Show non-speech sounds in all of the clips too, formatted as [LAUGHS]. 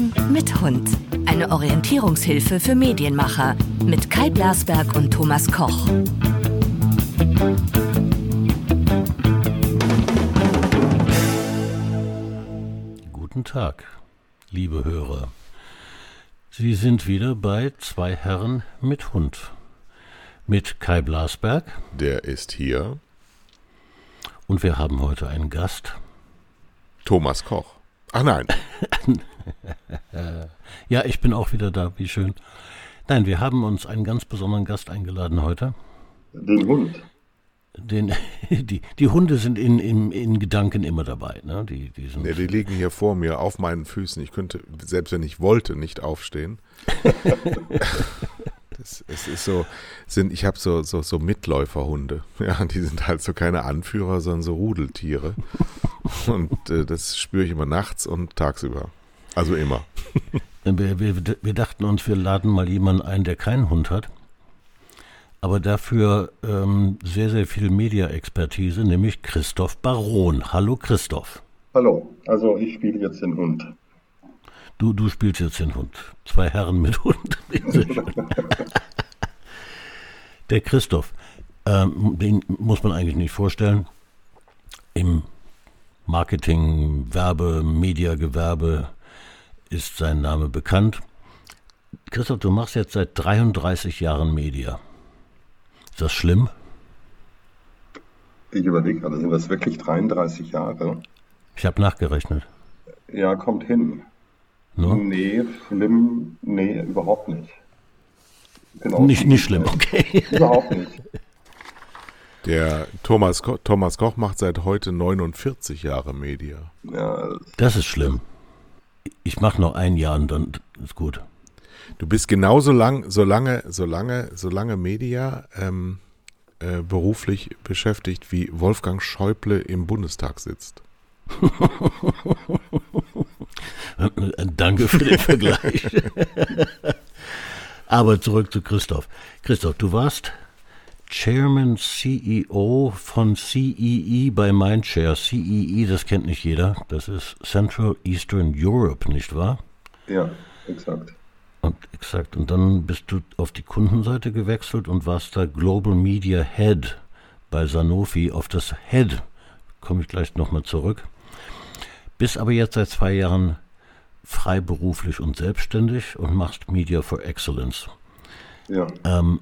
Herren mit Hund. Eine Orientierungshilfe für Medienmacher mit Kai Blasberg und Thomas Koch. Guten Tag, liebe Hörer. Sie sind wieder bei zwei Herren mit Hund. Mit Kai Blasberg. Der ist hier. Und wir haben heute einen Gast. Thomas Koch. Ach nein. [LAUGHS] ja, ich bin auch wieder da. Wie schön. Nein, wir haben uns einen ganz besonderen Gast eingeladen heute. Den Hund. Den, [LAUGHS] die, die Hunde sind in, in, in Gedanken immer dabei. Ne? Die, die, sind ja, die liegen hier vor mir auf meinen Füßen. Ich könnte, selbst wenn ich wollte, nicht aufstehen. [LAUGHS] das, es ist so, sind, ich habe so, so, so Mitläuferhunde. [LAUGHS] Ja, die sind halt so keine Anführer, sondern so Rudeltiere. Und äh, das spüre ich immer nachts und tagsüber. Also immer. Wir, wir, wir, dachten uns, wir laden mal jemanden ein, der keinen Hund hat, aber dafür ähm, sehr, sehr viel Media-Expertise, nämlich Christoph Baron. Hallo Christoph. Hallo, also ich spiele jetzt den Hund. Du, du spielst jetzt den Hund. Zwei Herren mit [LAUGHS] Hund. der Christoph, ähm, den muss man eigentlich nicht vorstellen. Im Marketing, Werbe, Mediagewerbe ist sein Name bekannt. Christoph, du machst jetzt seit 33 Jahren Media. Ist das schlimm? Ich überlege gerade, sind das wirklich 33 Jahre? Ich habe nachgerechnet. Ja, kommt hin. No? Nee, schlimm, nee, überhaupt nicht. Nicht, nicht schlimm, okay. [LAUGHS] Überhaupt nicht. Der Thomas, Ko Thomas Koch macht seit heute 49 Jahre Media. Ja, das ist schlimm. Ich mache noch ein Jahr und dann ist gut. Du bist genauso lang, so lange, so lange, so lange Media ähm, äh, beruflich beschäftigt, wie Wolfgang Schäuble im Bundestag sitzt. [LAUGHS] Danke für den Vergleich. [LAUGHS] Aber zurück zu Christoph. Christoph, du warst Chairman CEO von CEE bei Mindshare. CEE, das kennt nicht jeder. Das ist Central Eastern Europe, nicht wahr? Ja, exakt. Und exakt. Und dann bist du auf die Kundenseite gewechselt und warst da Global Media Head bei Sanofi. Auf das Head komme ich gleich nochmal zurück. Bist aber jetzt seit zwei Jahren freiberuflich und selbstständig und machst Media for Excellence. Ja. Ähm,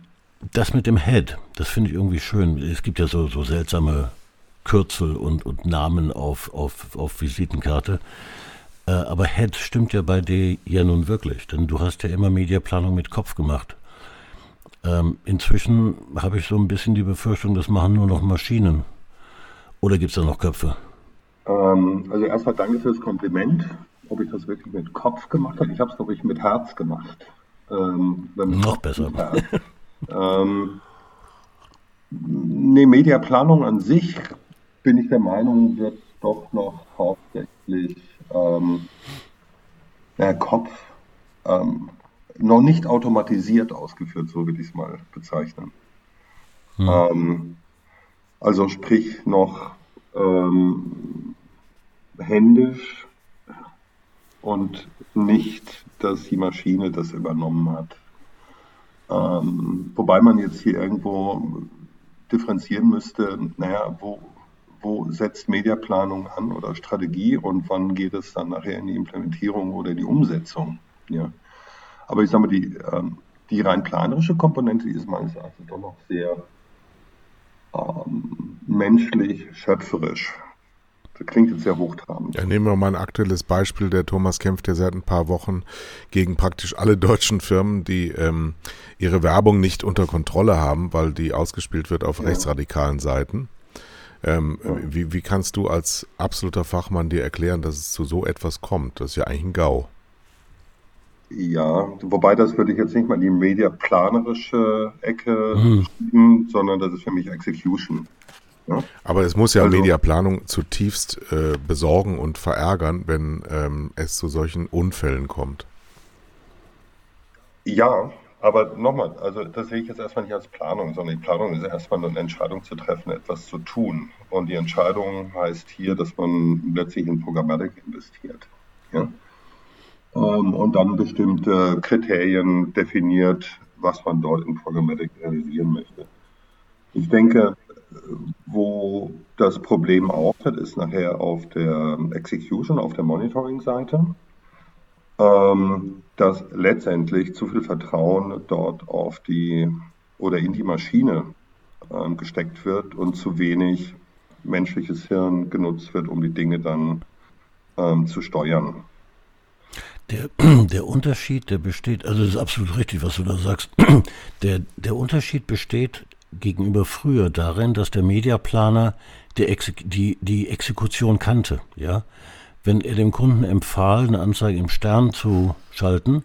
das mit dem Head, das finde ich irgendwie schön. Es gibt ja so, so seltsame Kürzel und, und Namen auf, auf, auf Visitenkarte. Äh, aber Head stimmt ja bei dir ja nun wirklich, denn du hast ja immer Mediaplanung mit Kopf gemacht. Ähm, inzwischen habe ich so ein bisschen die Befürchtung, das machen nur noch Maschinen. Oder gibt es da noch Köpfe? Ähm, also erstmal danke für das Kompliment. Ob ich das wirklich mit Kopf gemacht habe? Ich habe es, glaube ich, mit Herz gemacht. Ähm, noch besser. Ähm, ne, Mediaplanung an sich bin ich der Meinung, wird doch noch hauptsächlich ähm, der Kopf ähm, noch nicht automatisiert ausgeführt, so würde ich es mal bezeichnen. Hm. Ähm, also sprich noch ähm, händisch und nicht, dass die Maschine das übernommen hat. Ähm, wobei man jetzt hier irgendwo differenzieren müsste, naja, wo, wo setzt Mediaplanung an oder Strategie und wann geht es dann nachher in die Implementierung oder die Umsetzung. Ja. Aber ich sage mal, die, ähm, die rein planerische Komponente ist meines Erachtens doch noch sehr ähm, menschlich, schöpferisch. Das klingt jetzt sehr hochtrabend. Ja, nehmen wir mal ein aktuelles Beispiel. Der Thomas kämpft ja seit ein paar Wochen gegen praktisch alle deutschen Firmen, die ähm, ihre Werbung nicht unter Kontrolle haben, weil die ausgespielt wird auf ja. rechtsradikalen Seiten. Ähm, ja. wie, wie kannst du als absoluter Fachmann dir erklären, dass es zu so etwas kommt? Das ist ja eigentlich ein GAU. Ja, wobei das würde ich jetzt nicht mal in die mediaplanerische Ecke hm. schieben, sondern das ist für mich Execution. Ja? Aber es muss ja also, Mediaplanung zutiefst äh, besorgen und verärgern, wenn ähm, es zu solchen Unfällen kommt. Ja, aber nochmal, also das sehe ich jetzt erstmal nicht als Planung, sondern die Planung ist erstmal eine Entscheidung zu treffen, etwas zu tun. Und die Entscheidung heißt hier, dass man letztlich in Programmatik investiert. Ja? ähm, und dann bestimmte Kriterien definiert, was man dort in Programmatic realisieren möchte. Ich denke, wo das Problem auftritt, ist nachher auf der Execution, auf der Monitoring-Seite, ähm, dass letztendlich zu viel Vertrauen dort auf die oder in die Maschine ähm, gesteckt wird und zu wenig menschliches Hirn genutzt wird, um die Dinge dann ähm, zu steuern. Der, [CLEARS THROAT] der Unterschied, der besteht, also das ist absolut richtig, was du da sagst. [CLEARS THROAT] Der, der Unterschied besteht gegenüber früher darin, dass der Mediaplaner die, die, die Exekution kannte. Ja? Wenn er dem Kunden empfahl, eine Anzeige im Stern zu schalten,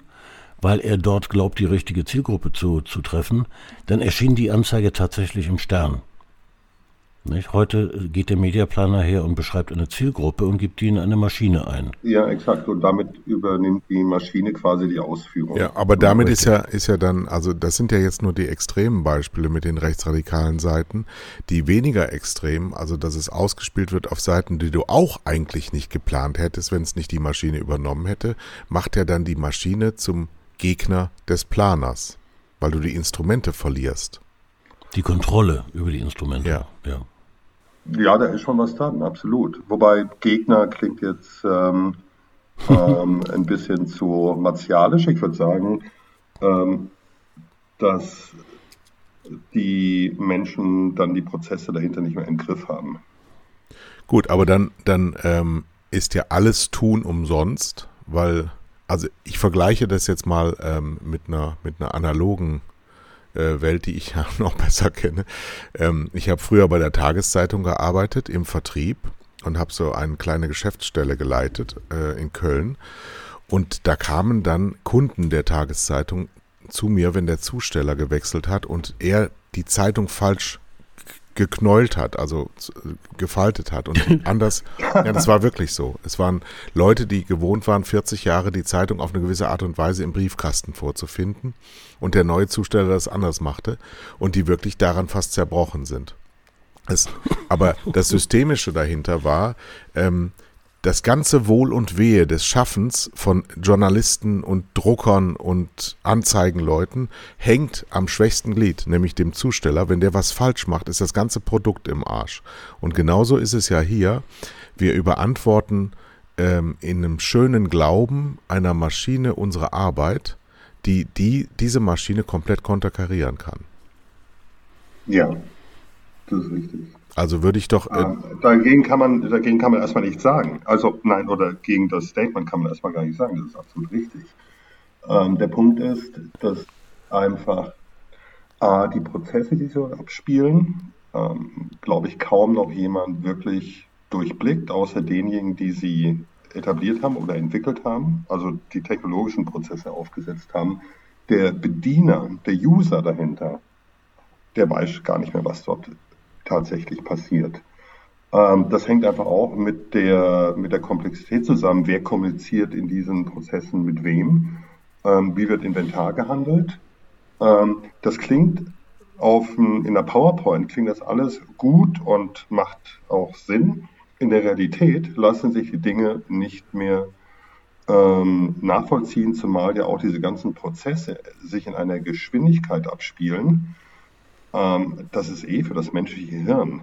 weil er dort glaubt, die richtige Zielgruppe zu, zu treffen, dann erschien die Anzeige tatsächlich im Stern. Nicht? Heute geht der Mediaplaner her und beschreibt eine Zielgruppe und gibt die in eine Maschine ein. Ja, exakt. Und damit übernimmt die Maschine quasi die Ausführung. Ja, aber damit ist ja, ist ja dann, also das sind ja jetzt nur die extremen Beispiele mit den rechtsradikalen Seiten. Die weniger extremen, also dass es ausgespielt wird auf Seiten, die du auch eigentlich nicht geplant hättest, wenn es nicht die Maschine übernommen hätte, macht ja dann die Maschine zum Gegner des Planers, weil du die Instrumente verlierst. Die Kontrolle über die Instrumente. Ja. ja. Ja, da ist schon was dran, absolut. Wobei Gegner klingt jetzt ähm, ähm, [LAUGHS] ein bisschen zu martialisch. Ich würde sagen, ähm, dass die Menschen dann die Prozesse dahinter nicht mehr im Griff haben. Gut, aber dann, dann ähm, ist ja alles tun umsonst, weil, also ich vergleiche das jetzt mal ähm, mit, einer, mit einer analogen äh, Welt, die ich [LAUGHS] ja noch besser kenne. Ähm, ich habe früher bei der Tageszeitung gearbeitet im Vertrieb und habe so eine kleine Geschäftsstelle geleitet äh, in Köln. Und da kamen dann Kunden der Tageszeitung zu mir, wenn der Zusteller gewechselt hat und er die Zeitung falsch geknäult hat, also gefaltet hat und [LAUGHS] anders. ja, das war wirklich so. Es waren Leute, die gewohnt waren, 40 Jahre die Zeitung auf eine gewisse Art und Weise im Briefkasten vorzufinden und der neue Zusteller das anders machte und die wirklich daran fast zerbrochen sind. Es, aber das Systemische dahinter war, ähm, das ganze Wohl und Wehe des Schaffens von Journalisten und Druckern und Anzeigenleuten hängt am schwächsten Glied, nämlich dem Zusteller. Wenn der was falsch macht, ist das ganze Produkt im Arsch. Und genauso ist es ja hier. Wir überantworten ähm, in einem schönen Glauben einer Maschine unsere Arbeit, die, die diese Maschine komplett konterkarieren kann. Ja, das ist richtig. Also würde ich doch. Äh, ähm, dagegen kann man, dagegen kann man erstmal nichts sagen. Also nein, oder gegen das Statement kann man erstmal gar nicht sagen. Das ist absolut richtig. Ähm, der Punkt ist, dass einfach A, die Prozesse, die so abspielen, ähm, glaube ich, kaum noch jemand wirklich durchblickt, außer denjenigen, die sie etabliert haben oder entwickelt haben, also die technologischen Prozesse aufgesetzt haben. Der Bediener, der User dahinter, der weiß gar nicht mehr, was dort tatsächlich passiert. Ähm, das hängt einfach auch mit der, mit der Komplexität zusammen. Wer kommuniziert in diesen Prozessen mit wem? Ähm, wie wird Inventar gehandelt? Ähm, das klingt auf, in der PowerPoint klingt das alles gut und macht auch Sinn. In der Realität lassen sich die Dinge nicht mehr ähm, nachvollziehen, zumal ja auch diese ganzen Prozesse sich in einer Geschwindigkeit abspielen, ähm, das ist eh für das menschliche Hirn.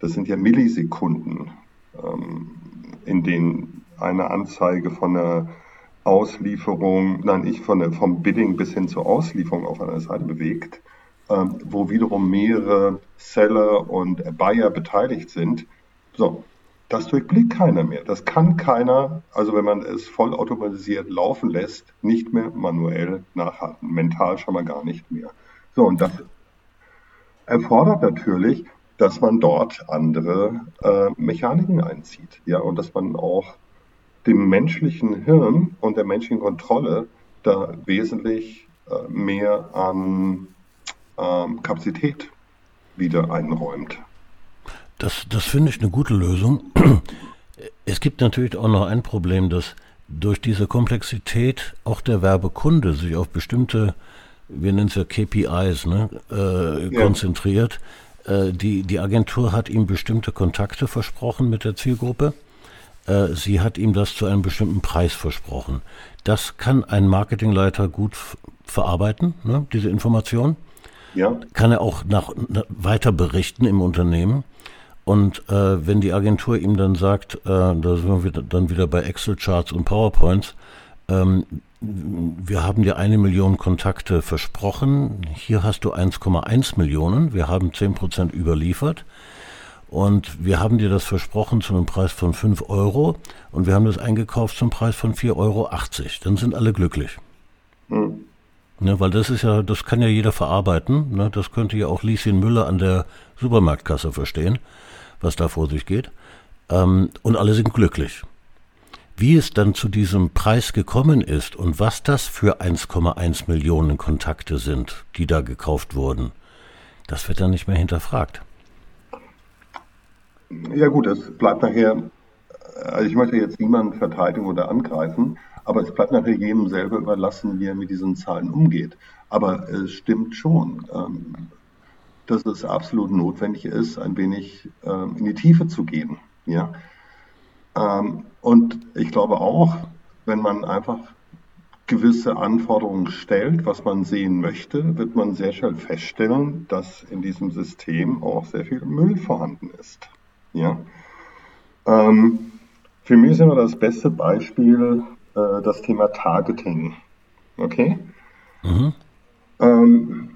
Das sind ja Millisekunden, ähm, in denen eine Anzeige von der Auslieferung, nein, ich von der, vom Bidding bis hin zur Auslieferung auf einer Seite bewegt, ähm, wo wiederum mehrere Seller und Buyer beteiligt sind. So, das durchblickt keiner mehr. Das kann keiner, also wenn man es vollautomatisiert laufen lässt, nicht mehr manuell nachhalten. Mental schon mal gar nicht mehr. So, und das erfordert natürlich, dass man dort andere äh, Mechaniken einzieht, ja, und dass man auch dem menschlichen Hirn und der menschlichen Kontrolle da wesentlich äh, mehr an ähm, Kapazität wieder einräumt. Das, das finde ich eine gute Lösung. [CLEARS THROAT] Es gibt natürlich auch noch ein Problem, dass durch diese Komplexität auch der Werbekunde sich auf bestimmte wir nennen es ja KPIs, ne, äh, ja. konzentriert. Äh, die, die Agentur hat ihm bestimmte Kontakte versprochen mit der Zielgruppe. äh, sie hat ihm das zu einem bestimmten Preis versprochen. Das kann ein Marketingleiter gut verarbeiten, ne, diese Information. Ja. Kann er auch nach, nach, weiter berichten im Unternehmen. Und äh, wenn die Agentur ihm dann sagt, äh, da sind wir wieder, dann wieder bei Excel-Charts und PowerPoints, ähm, wir haben dir eine Million Kontakte versprochen, hier hast du 1,1 Millionen, wir haben 10 Prozent überliefert und wir haben dir das versprochen zu einem Preis von 5 Euro und wir haben das eingekauft zum Preis von 4,80 Euro. Dann sind alle glücklich. Mhm. Ne, weil das ist ja, das kann ja jeder verarbeiten. Ne? Das könnte ja auch Lieschen Müller an der Supermarktkasse verstehen, was da vor sich geht. Ähm, und alle sind glücklich. Wie es dann zu diesem Preis gekommen ist und was das für 1,1 Millionen Kontakte sind, die da gekauft wurden, das wird dann nicht mehr hinterfragt. Ja gut, es bleibt nachher, also ich möchte jetzt niemanden verteidigen oder angreifen, aber es bleibt nachher jedem selber überlassen, wie er mit diesen Zahlen umgeht. Aber es stimmt schon, ähm, dass es absolut notwendig ist, ein wenig ähm, in die Tiefe zu gehen. Ja? Ähm, und ich glaube auch, wenn man einfach gewisse Anforderungen stellt, was man sehen möchte, wird man sehr schnell feststellen, dass in diesem System auch sehr viel Müll vorhanden ist. Ja? Ähm, für mich ist immer das beste Beispiel äh, das Thema Targeting. Okay? Mhm. Ähm,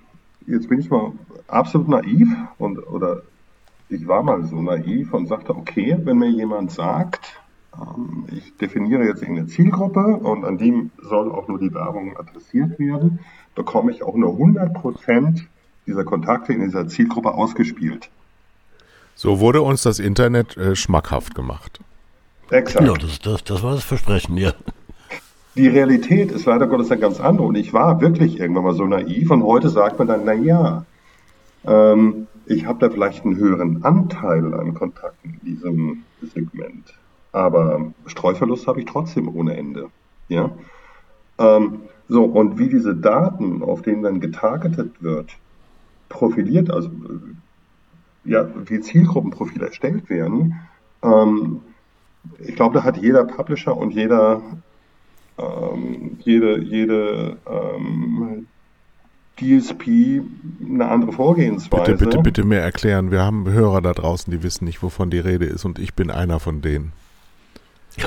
jetzt bin ich mal absolut naiv und oder ich war mal so naiv und sagte, okay, wenn mir jemand sagt, ähm, ich definiere jetzt irgendeine Zielgruppe und an die soll auch nur die Werbung adressiert werden, bekomme ich auch nur 100% dieser Kontakte in dieser Zielgruppe ausgespielt. So wurde uns das Internet äh, schmackhaft gemacht. Exakt. Ja, das, das, das war das Versprechen, ja. Die Realität ist leider Gottes eine ganz andere. Und ich war wirklich irgendwann mal so naiv und heute sagt man dann, na ja, ähm, ich habe da vielleicht einen höheren Anteil an Kontakten in diesem Segment. Aber Streuverlust habe ich trotzdem ohne Ende. Ja? Ähm, so, und wie diese Daten, auf denen dann getargetet wird, profiliert, also ja, wie Zielgruppenprofile erstellt werden, ähm, ich glaube, da hat jeder Publisher und jeder, ähm, jede, jede ähm, DSP eine andere Vorgehensweise. Bitte, bitte, bitte mehr erklären. Wir haben Hörer da draußen, die wissen nicht, wovon die Rede ist und ich bin einer von denen. [LAUGHS]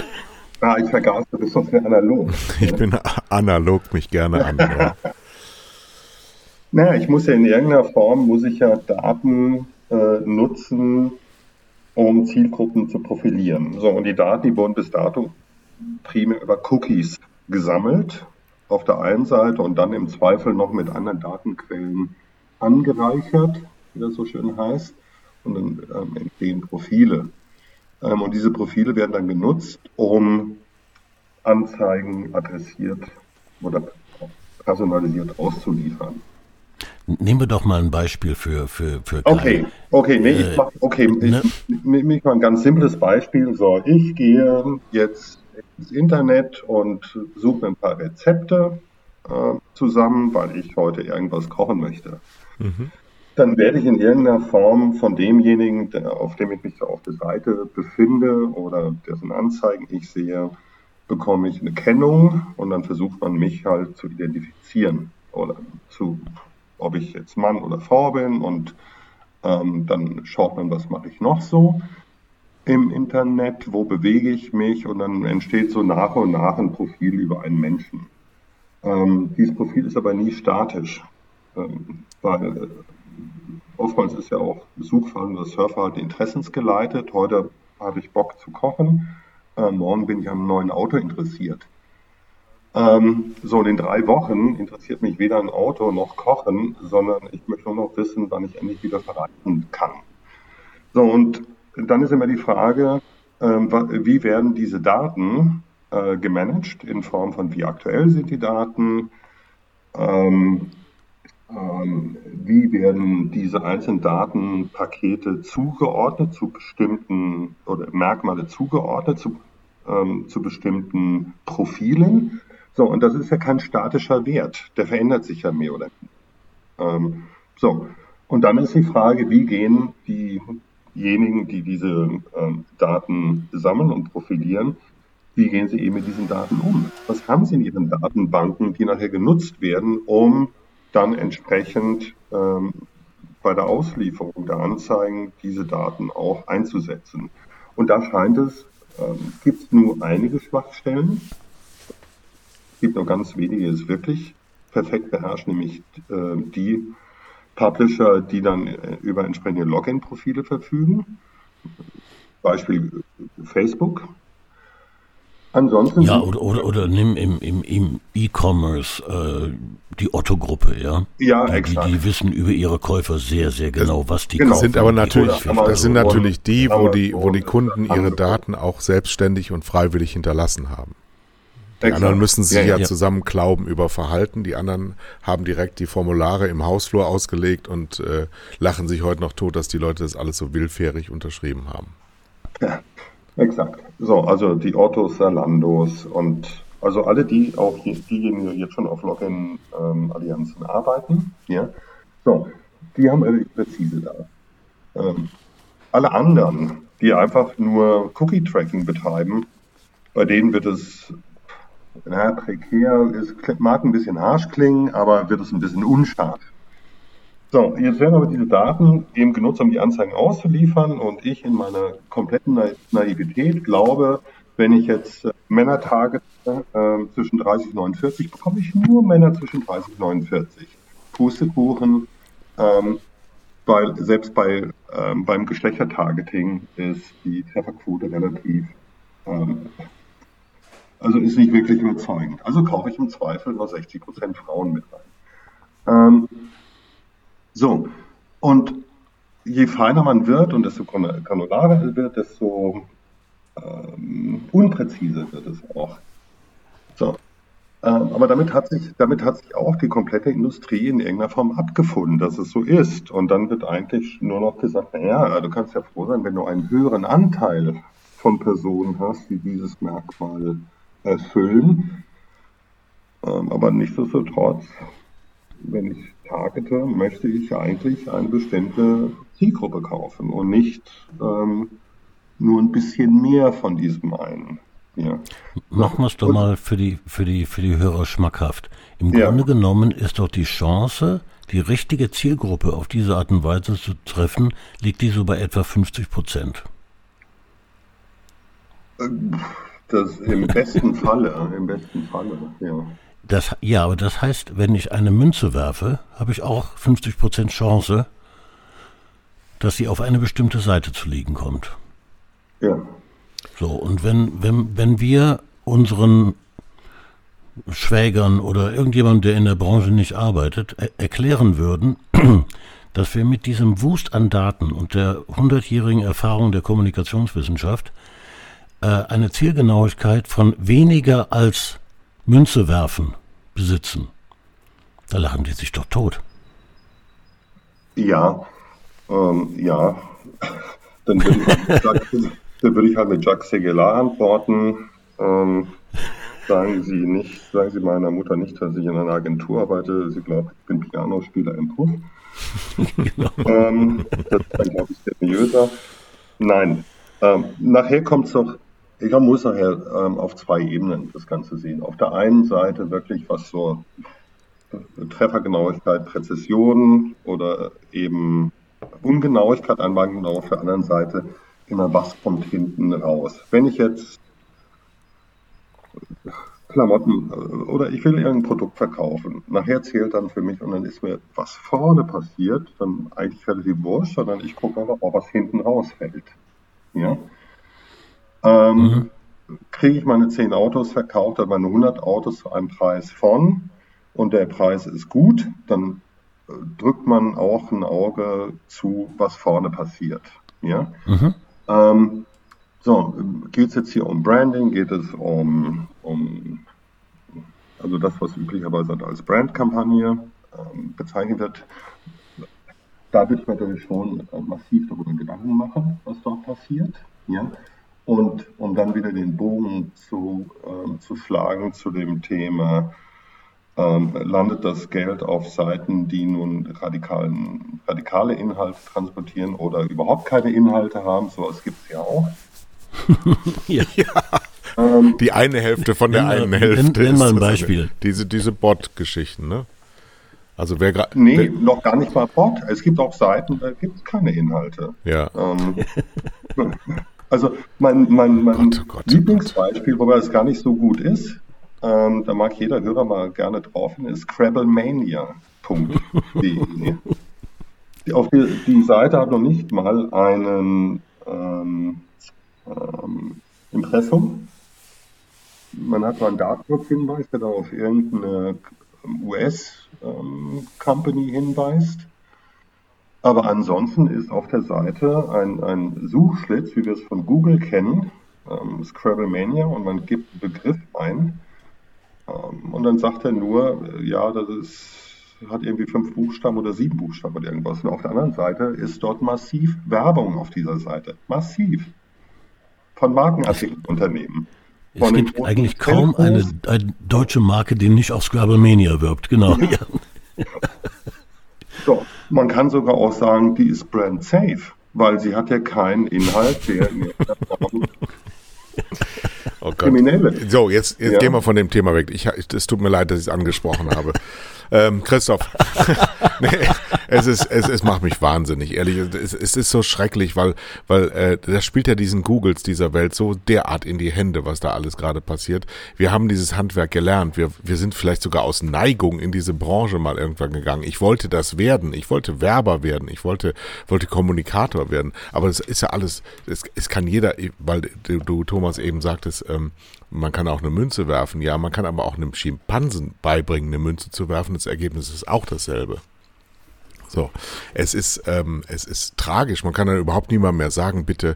Ah, ich vergaß, du bist sonst analog. [LAUGHS] ich bin analog mich gerne an. Ja. [LAUGHS] naja, ich muss ja in irgendeiner Form, muss ich ja Daten äh, nutzen, um Zielgruppen zu profilieren. So, und die Daten, die wurden bis dato primär über Cookies gesammelt, auf der einen Seite und dann im Zweifel noch mit anderen Datenquellen angereichert, wie das so schön heißt, und dann ähm, entstehen Profile. Ähm, und diese Profile werden dann genutzt, um Anzeigen adressiert oder personalisiert auszuliefern. Nehmen wir doch mal ein Beispiel für für für Okay, okay, nee, ich äh, mach, okay, ne? ich, ich mal ein ganz simples Beispiel. So, ich gehe jetzt ins Internet und suche mir ein paar Rezepte äh, zusammen, weil ich heute irgendwas kochen möchte. Mhm. Dann werde ich in irgendeiner Form von demjenigen, der, auf dem ich mich auf der Seite befinde oder dessen Anzeigen ich sehe, bekomme ich eine Kennung und dann versucht man mich halt zu identifizieren oder zu ob ich jetzt Mann oder Frau bin und ähm, dann schaut man, was mache ich noch so im Internet, wo bewege ich mich und dann entsteht so nach und nach ein Profil über einen Menschen. Ähm, dieses Profil ist aber nie statisch, ähm, weil äh, oftmals ist ja auch Suchverhalten oder Surfverhalten interessensgeleitet. Heute habe ich Bock zu kochen, äh, morgen bin ich am neuen Auto interessiert. Ähm, so, in drei Wochen interessiert mich weder ein Auto noch Kochen, sondern ich möchte nur noch wissen, wann ich endlich wieder verreisen kann. So, und dann ist immer die Frage, ähm, wie werden diese Daten äh, gemanagt in Form von wie aktuell sind die Daten, ähm, ähm, wie werden diese einzelnen Datenpakete zugeordnet zu bestimmten oder Merkmale zugeordnet zu, zu bestimmten Profilen? So, und das ist ja kein statischer Wert, der verändert sich ja mehr oder weniger. So, und dann ist die Frage, wie gehen die diejenigen, die diese ähm, Daten sammeln und profilieren, wie gehen sie eben mit diesen Daten um? Was haben sie in ihren Datenbanken, die nachher genutzt werden, um dann entsprechend ähm, bei der Auslieferung der Anzeigen diese Daten auch einzusetzen? Und da scheint es, ähm, gibt es nur einige Schwachstellen. Es gibt nur ganz wenige, die es wirklich perfekt beherrschen, nämlich äh, die Publisher, die dann äh, über entsprechende Login-Profile verfügen. Beispiel Facebook. Ansonsten. Ja, oder, oder, oder nimm im, im, im E-Commerce äh, die Otto-Gruppe, ja? Ja, die, exakt. Die, die, wissen über ihre Käufer sehr, sehr genau, was die genau. kaufen. Sind aber natürlich, das sind natürlich die, wo die, wo die Kunden ihre Daten auch selbstständig und freiwillig hinterlassen haben. Die anderen müssen sich ja, ja, zusammen glauben über Verhalten. Die anderen haben direkt die Formulare im Hausflur ausgelegt und äh, lachen sich heute noch tot, dass die Leute das alles so willfährig unterschrieben haben. Ja, exakt. So, also die Ottos, Salandos und also alle die, auch diejenigen, die jetzt schon auf Login-Allianzen ähm, arbeiten, ja, so, die haben ihre präzise da. Ähm, alle anderen, die einfach nur Cookie-Tracking betreiben, bei denen wird es na, prekär ist, mag ein bisschen harsch klingen, aber wird es ein bisschen unscharf. So, jetzt werden aber diese Daten eben genutzt, um die Anzeigen auszuliefern und ich in meiner kompletten Naivität glaube, wenn ich jetzt Männer targete äh, zwischen 30 und 49, bekomme ich nur Männer zwischen 30 und 49. Pustekuchen, ähm, weil selbst bei, ähm, beim Geschlechtertargeting ist die Trefferquote relativ ähm, also ist nicht wirklich überzeugend. Also kaufe ich im Zweifel nur 60 Prozent Frauen mit rein. Ähm, so, und je feiner man wird und desto granularer wird, desto ähm, unpräziser wird es auch. So. Ähm, aber damit hat, sich, damit hat sich auch die komplette Industrie in irgendeiner Form abgefunden, dass es so ist. Und dann wird eigentlich nur noch gesagt, naja, du kannst ja froh sein, wenn du einen höheren Anteil von Personen hast, die dieses Merkmal erfüllen. Ähm, aber nichtsdestotrotz, wenn ich targete, möchte ich eigentlich eine bestimmte Zielgruppe kaufen und nicht ähm, nur ein bisschen mehr von diesem einen. Ja. Machen wir es doch mal für die, für, die, für die Hörer schmackhaft. Im ja. Grunde genommen ist doch die Chance, die richtige Zielgruppe auf diese Art und Weise zu treffen, liegt die so bei etwa 50 Prozent. Ähm, das im besten Falle, im besten Falle, ja. Das, ja, aber das heißt, wenn ich eine Münze werfe, habe ich auch 50% Chance, dass sie auf eine bestimmte Seite zu liegen kommt. Ja. So, und wenn, wenn, wenn wir unseren Schwägern oder irgendjemandem, der in der Branche nicht arbeitet, er erklären würden, [CLEARS THROAT] dass wir mit diesem Wust an Daten und der hundertjährigen Erfahrung der Kommunikationswissenschaft äh, eine Zielgenauigkeit von weniger als Münze werfen besitzen. Da lachen die sich doch tot. Ja, ähm, ja. Dann würde ich, dann würde ich halt mit Jacques Seguela antworten. Ähm, sagen Sie nicht, sagen Sie meiner Mutter nicht, dass ich in einer Agentur arbeite. Sie glaubt, ich bin Pianospieler im Puff. [LAUGHS] genau. ähm, das ist dann, glaube ich, seriöser. Nein. Ähm, nachher kommt es doch man muss nachher ähm, auf zwei Ebenen das Ganze sehen. Auf der einen Seite wirklich, was so Treffergenauigkeit, Präzision oder eben Ungenauigkeit anbelangt und auf der anderen Seite immer, was kommt hinten raus. Wenn ich jetzt Klamotten äh, oder ich will irgendein Produkt verkaufen, nachher zählt dann für mich und dann ist mir was vorne passiert, dann eigentlich relativ wurscht, sondern ich gucke auch, was hinten rausfällt. Ja? Ähm, mhm. Kriege ich meine 10 Autos verkauft, oder meine 100 Autos zu einem Preis von und der Preis ist gut, dann äh, drückt man auch ein Auge zu, was vorne passiert. Ja? Mhm. Ähm, so, geht es jetzt hier um Branding, geht es um, um also das, was üblicherweise als Brandkampagne ähm, bezeichnet wird, da würde ich mir natürlich schon äh, massiv darüber Gedanken machen, was dort passiert. Ja? Und um dann wieder den Bogen zu, äh, zu schlagen zu dem Thema ähm, landet das Geld auf Seiten, die nun radikalen, radikale Inhalte transportieren oder überhaupt keine Inhalte haben. Sowas gibt es ja auch. [LAUGHS] ja. Ähm, die eine Hälfte von der einen Hälfte. Nenn, mal ein Beispiel. Eine, diese diese Bot-Geschichten, ne? Also wer gerade. Nee, wer, noch gar nicht mal Bot. Es gibt auch Seiten, da gibt es keine Inhalte. Ja. Ähm, [LAUGHS] [LAUGHS] also mein, mein, mein Gott, oh Gott, oh Lieblingsbeispiel, wobei es gar nicht so gut ist, ähm, da mag jeder Hörer mal gerne drauf hin, ist crabblemania.de. Auf die, die Seite hat noch nicht mal einen ähm, ähm, Impressum. Man hat mal einen Dartboard-Hinweis, der da auf irgendeine US-Company ähm, hinweist. Aber ansonsten ist auf der Seite ein, ein Suchschlitz, wie wir es von Google kennen, ähm, Scrabblemania, und man gibt einen Begriff ein. Ähm, und dann sagt er nur, äh, ja, das ist, hat irgendwie fünf Buchstaben oder sieben Buchstaben oder irgendwas. Und auf der anderen Seite ist dort massiv Werbung auf dieser Seite. Massiv. Von Markenartikelunternehmen. Es gibt eigentlich kaum eine, eine, deutsche Marke, die nicht auf Scrabblemania wirbt. Genau. Ja. Ja. so, man kann sogar auch sagen, die ist brand safe, weil sie hat ja keinen Inhalt, der in [LAUGHS] oh Kriminelle. So, jetzt, jetzt ja. gehen wir von dem Thema weg. Ich, es tut mir leid, dass ich es angesprochen habe. Ähm, Christoph, nee, [LAUGHS] es ist, es, es macht mich wahnsinnig, ehrlich. Es, es ist so schrecklich, weil, weil äh, das spielt ja diesen Googles dieser Welt so derart in die Hände, was da alles gerade passiert. Wir haben dieses Handwerk gelernt. Wir, wir sind vielleicht sogar aus Neigung in diese Branche mal irgendwann gegangen. Ich wollte das werden. Ich wollte Werber werden. Ich wollte, wollte Kommunikator werden. Aber das ist ja alles, es, es kann jeder, weil du, du Thomas eben sagtest, ähm, man kann auch eine Münze werfen, ja, man kann aber auch einem Schimpansen beibringen, eine Münze zu werfen. Das Ergebnis ist auch dasselbe. So, es ist, ähm, es ist tragisch. Man kann dann überhaupt niemand mehr sagen, bitte,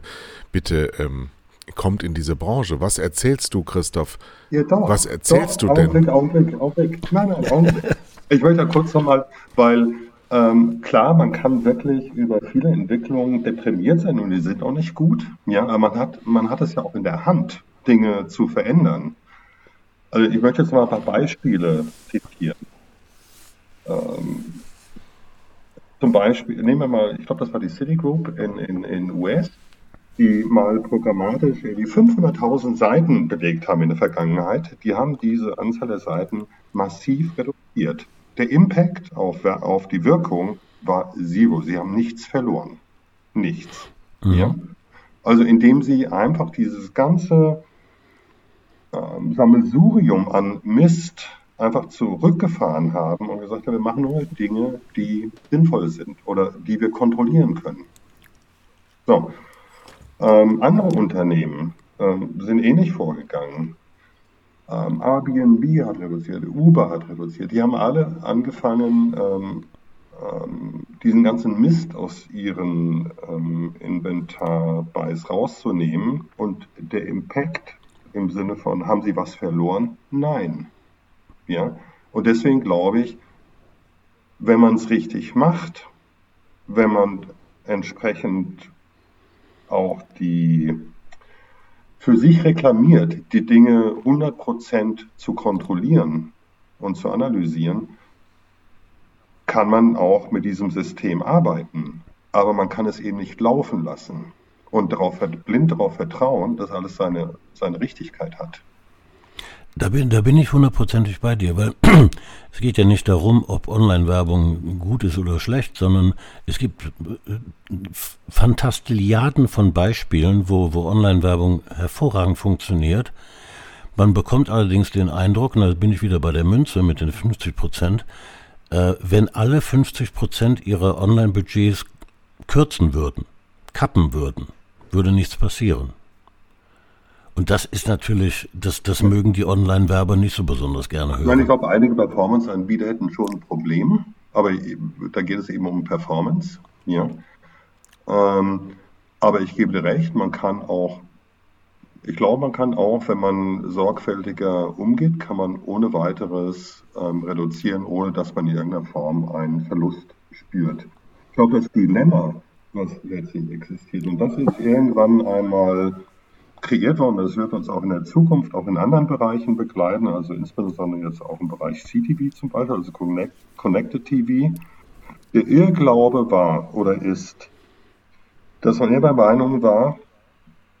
bitte, ähm, kommt in diese Branche. Was erzählst du, Christoph? Ja, doch. Was erzählst doch, du denn? Augenblick, Augenblick, Augenblick. Nein, nein, Augenblick. ich möchte da kurz nochmal, weil ähm, klar, man kann wirklich über viele Entwicklungen deprimiert sein und die sind auch nicht gut. Ja, aber man hat, man hat es ja auch in der Hand. Dinge zu verändern. Also ich möchte jetzt mal ein paar Beispiele zitieren. Ähm, zum Beispiel, nehmen wir mal, ich glaube, das war die Citigroup in, in, in US, die mal programmatisch die 500.000 Seiten belegt haben in der Vergangenheit. Die haben diese Anzahl der Seiten massiv reduziert. Der Impact auf, auf die Wirkung war zero. Sie haben nichts verloren. Nichts. Mhm. Ja? Also indem sie einfach dieses ganze ähm, Sammelsurium an Mist einfach zurückgefahren haben und gesagt haben, wir machen nur Dinge, die sinnvoll sind oder die wir kontrollieren können. So. Ähm, andere Unternehmen ähm, sind ähnlich vorgegangen. Ähm, Airbnb hat reduziert, Uber hat reduziert. Die haben alle angefangen, ähm, ähm, diesen ganzen Mist aus ihren ähm, Inventarbys rauszunehmen und der Impact im Sinne von, haben Sie was verloren? Nein. Ja? Und deswegen glaube ich, wenn man es richtig macht, wenn man entsprechend auch die für sich reklamiert, die Dinge 100% zu kontrolliblieren und zu analysieren, kann man auch mit diesem System arbeiten. Aber man kann es eben nicht laufen lassen und darauf, blind darauf vertrauen, dass alles seine, seine Richtigkeit hat. Da bin, da bin ich hundertprozentig bei dir, weil [CLEARS THROAT] es geht ja nicht darum, ob Online-Werbung gut ist oder schlecht, sondern es gibt äh, Fantastilliarden von Beispielen, wo, wo Online-Werbung hervorragend funktioniert. Man bekommt allerdings den Eindruck, und da bin ich wieder bei der Münze mit den 50 Prozent, äh, wenn alle 50 Prozent ihrer Online-Budgets kürzen würden, kappen würden, würde nichts passieren. Und das ist natürlich, das, das mögen die Online-Werber nicht so besonders gerne hören. Ich, meine, ich glaube, einige Performance-Anbieter hätten schon ein Problem, aber da geht es eben um Performance. Ja. Ähm, aber ich gebe dir recht, man kann auch, ich glaube, man kann auch, wenn man sorgfältiger umgeht, kann man ohne weiteres ähm, reduzieren, ohne dass man in irgendeiner Form einen Verlust spürt. Ich glaube, das Dilemma was letztlich existiert. Und das ist irgendwann einmal kreiert worden. Das wird uns auch in der Zukunft auch in anderen Bereichen begleiten, also insbesondere jetzt auch im Bereich CTV zum Beispiel, also Connected TV. Der Irrglaube war oder ist, dass man immer der Meinung war,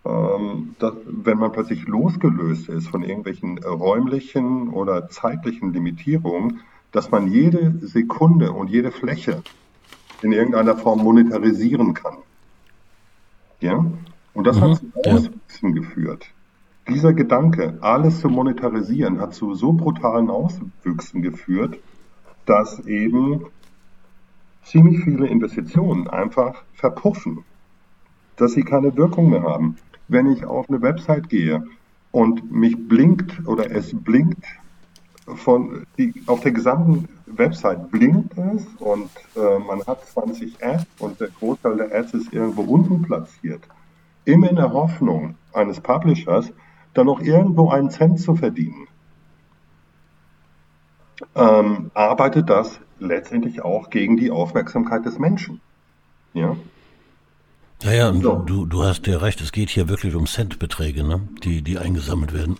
ähm, dass, wenn man plötzlich losgelöst ist von irgendwelchen räumlichen oder zeitlichen Limitierungen, dass man jede Sekunde und jede Fläche in irgendeiner Form monetarisieren kann. Ja? Und das mhm. hat zu Auswüchsen geführt. Dieser Gedanke, alles zu monetarisieren, hat zu so brutalen Auswüchsen geführt, dass eben ziemlich viele Investitionen einfach verpuffen, dass sie keine Wirkung mehr haben. Wenn ich auf eine Website gehe und mich blinkt oder es blinkt von die, auf der gesamten Website blinkt es und äh, man hat 20 Ads und der Großteil der Ads ist irgendwo unten platziert. Immer in der Hoffnung eines Publishers, dann noch irgendwo einen Cent zu verdienen. Ähm, arbeitet das letztendlich auch gegen die Aufmerksamkeit des Menschen. Ja. Ja, ja, so. du, du hast ja recht, es geht hier wirklich um Centbeträge, ne? die, die eingesammelt werden.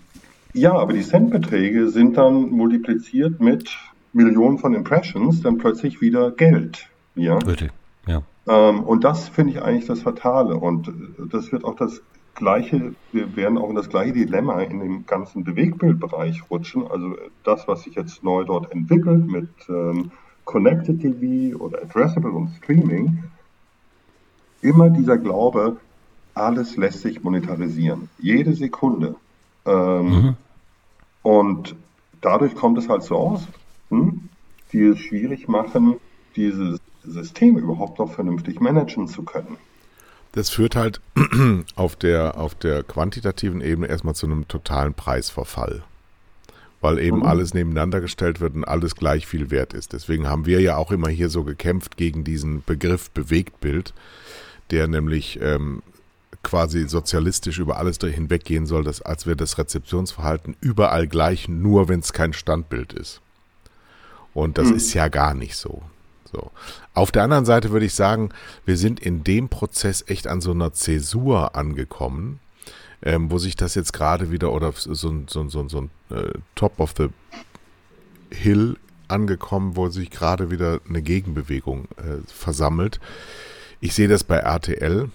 Ja, aber die Centbeträge sind dann multipliziert mit Millionen von Impressions, dann plötzlich wieder Geld. Ja? Richtig, ja. Ähm, und das finde ich eigentlich das Fatale. Und das wird auch das gleiche, wir werden auch in das gleiche Dilemma in dem ganzen Bewegbildbereich rutschen. Also das, was sich jetzt neu dort entwickelt mit ähm, Connected TV oder Addressable und Streaming, immer dieser Glaube, alles lässt sich monetarisieren. Jede Sekunde. Ähm, mhm. Und dadurch kommt es halt so aus, hm, die es schwierig machen, dieses System überhaupt noch vernünftig managen zu können. Das führt halt [CLEARS THROAT] auf der, auf der quantitativen Ebene erstmal zu einem totalen Preisverfall. Weil eben mhm. alles nebeneinander gestellt wird und alles gleich viel wert ist. Deswegen haben wir ja auch immer hier so gekämpft gegen diesen Begriff Bewegtbild, der nämlich ähm, quasi sozialistisch über alles hinweggehen soll, dass, als wäre das Rezeptionsverhalten überall gleich, nur wenn es kein Standbild ist. Und das mhm. ist ja gar nicht so. So. Auf der anderen Seite würde ich sagen, wir sind in dem Prozess echt an so einer Zäsur angekommen, ähm, wo sich das jetzt gerade wieder oder so, so, so, so, ein äh, Top of the Hill angekommen, wo sich gerade wieder eine Gegenbewegung äh, versammelt. Ich sehe das bei RTL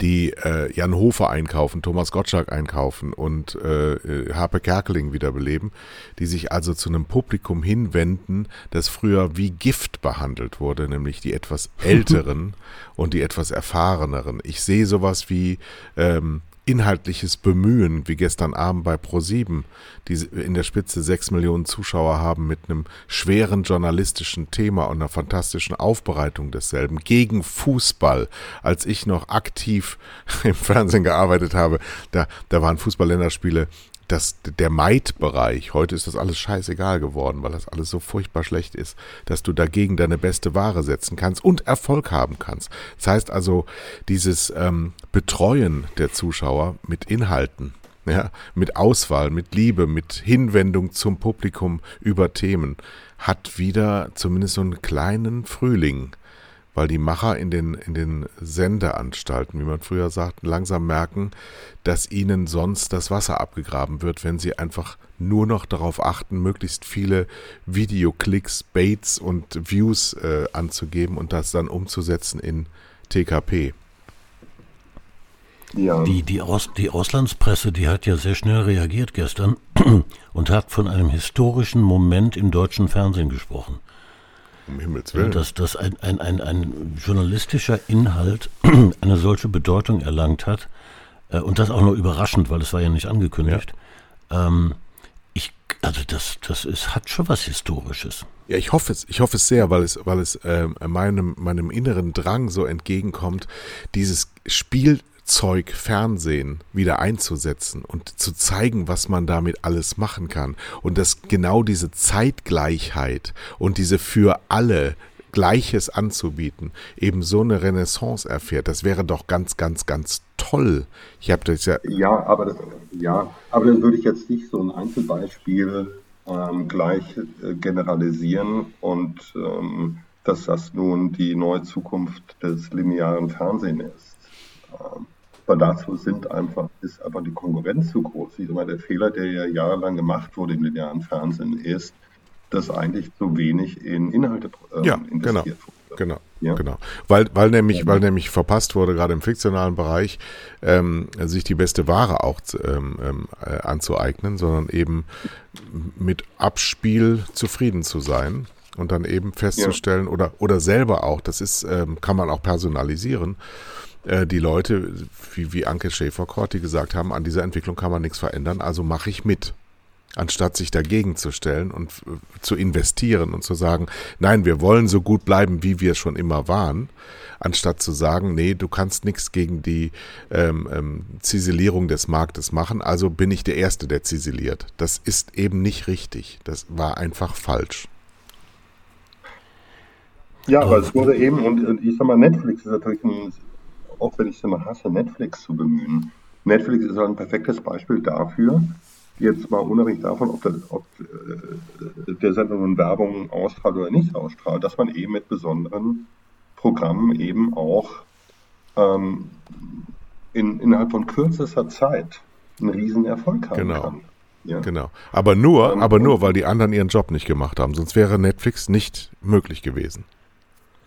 die äh, Jan Hofer einkaufen, Thomas Gottschalk einkaufen und äh, äh, Harpe Kerkeling wiederbeleben, die sich also zu einem Publikum hinwenden, das früher wie Gift behandelt wurde, nämlich die etwas [LAUGHS] älteren und die etwas erfahreneren. Ich sehe sowas wie ähm, inhaltliches Bemühen, wie gestern Abend bei Pro7, die in der Spitze sechs Millionen Zuschauer haben mit einem schweren journalistischen Thema und einer fantastischen Aufbereitung desselben gegen Fußball. Als ich noch aktiv [LAUGHS] im Fernsehen gearbeitet habe, da, da waren Fußball-Länderspiele dass der Maid-Bereich, heute ist das alles scheißegal geworden, weil das alles so furchtbar schlecht ist, dass du dagegen deine beste Ware setzen kannst und Erfolg haben kannst. Das heißt also, dieses ähm, Betreuen der Zuschauer mit Inhalten, ja, mit Auswahl, mit Liebe, mit Hinwendung zum Publikum über Themen, hat wieder zumindest so einen kleinen Frühling weil die Macher in den, in den Sendeanstalten, wie man früher sagt, langsam merken, dass ihnen sonst das Wasser abgegraben wird, wenn sie einfach nur noch darauf achten, möglichst viele Videoklicks, Baits und Views äh, anzugeben und das dann umzusetzen in TKP. Ja. Die, die, Aus, die Auslandspresse, die hat ja sehr schnell reagiert gestern [CLEARS THROAT] und hat von einem historischen Moment im deutschen Fernsehen gesprochen. Um Himmels Willen. Dass, dass ein, ein, ein, ein journalistischer Inhalt [CLEARS THROAT] eine solche Bedeutung erlangt hat äh, und das auch nur überraschend, weil es war ja nicht angekündigt. Ja. Ähm, ich, also das, das ist, hat schon was Historisches. Ja, ich hoffe es, ich hoffe es sehr, weil es, weil es äh, meinem, meinem inneren Drang so entgegenkommt, dieses Spiel Zeug Fernsehen wieder einzusetzen und zu zeigen, was man damit alles machen kann. Und dass genau diese Zeitgleichheit und diese für alle Gleiches anzubieten, eben so eine Renaissance erfährt. Das wäre doch ganz, ganz, ganz toll. Ich habe das ja. Ja, aber das, ja, aber dann würde ich jetzt nicht so ein Einzelbeispiel ähm, gleich äh, generalisieren und ähm, dass das nun die neue Zukunft des linearen Fernsehens ist. Ähm, weil dazu sind einfach, ist aber die Konkurrenz zu groß. Ich mal, der Fehler, der ja jahrelang gemacht wurde im linearen Fernsehen, ist, dass eigentlich zu wenig in Inhalte äh, ja, investiert genau. wurde. Genau, ja? genau. Weil, weil, nämlich, weil nämlich verpasst wurde, gerade im fiktionalen Bereich, ähm, sich die beste Ware auch ähm, ähm, äh, anzueignen, sondern eben mit Abspiel zufrieden zu sein und dann eben festzustellen ja. oder, oder selber auch, das ist, ähm, kann man auch personalisieren, äh, die Leute, wie, wie Anke Schäferkort, die gesagt haben, an dieser Entwicklung kann man nichts verändern, also mache ich mit. Anstatt sich dagegen zu stellen und äh, zu investieren und zu sagen, nein, wir wollen so gut bleiben, wie wir schon immer waren, anstatt zu sagen, nee, du kannst nichts gegen die ähm, ähm, Ziselierung des Marktes machen, also bin ich der Erste, der ziseliert. Das ist eben nicht richtig. Das war einfach falsch. Ja, aber es wurde eben, und ich sag mal, Netflix ist natürlich ein auch wenn ich es immer hasse, Netflix zu bemühen. Netflix ist ein perfektes Beispiel dafür, jetzt mal unabhängig davon, ob, das, ob äh, der Sender nun Werbung ausstrahlt oder nicht ausstrahlt, dass man eben mit besonderen Programmen eben auch ähm, in, innerhalb von kürzester Zeit einen riesen Erfolg haben genau. kann. Ja. Genau. Aber nur, ähm, aber nur, weil die anderen ihren Job nicht gemacht haben. Sonst wäre Netflix nicht möglich gewesen.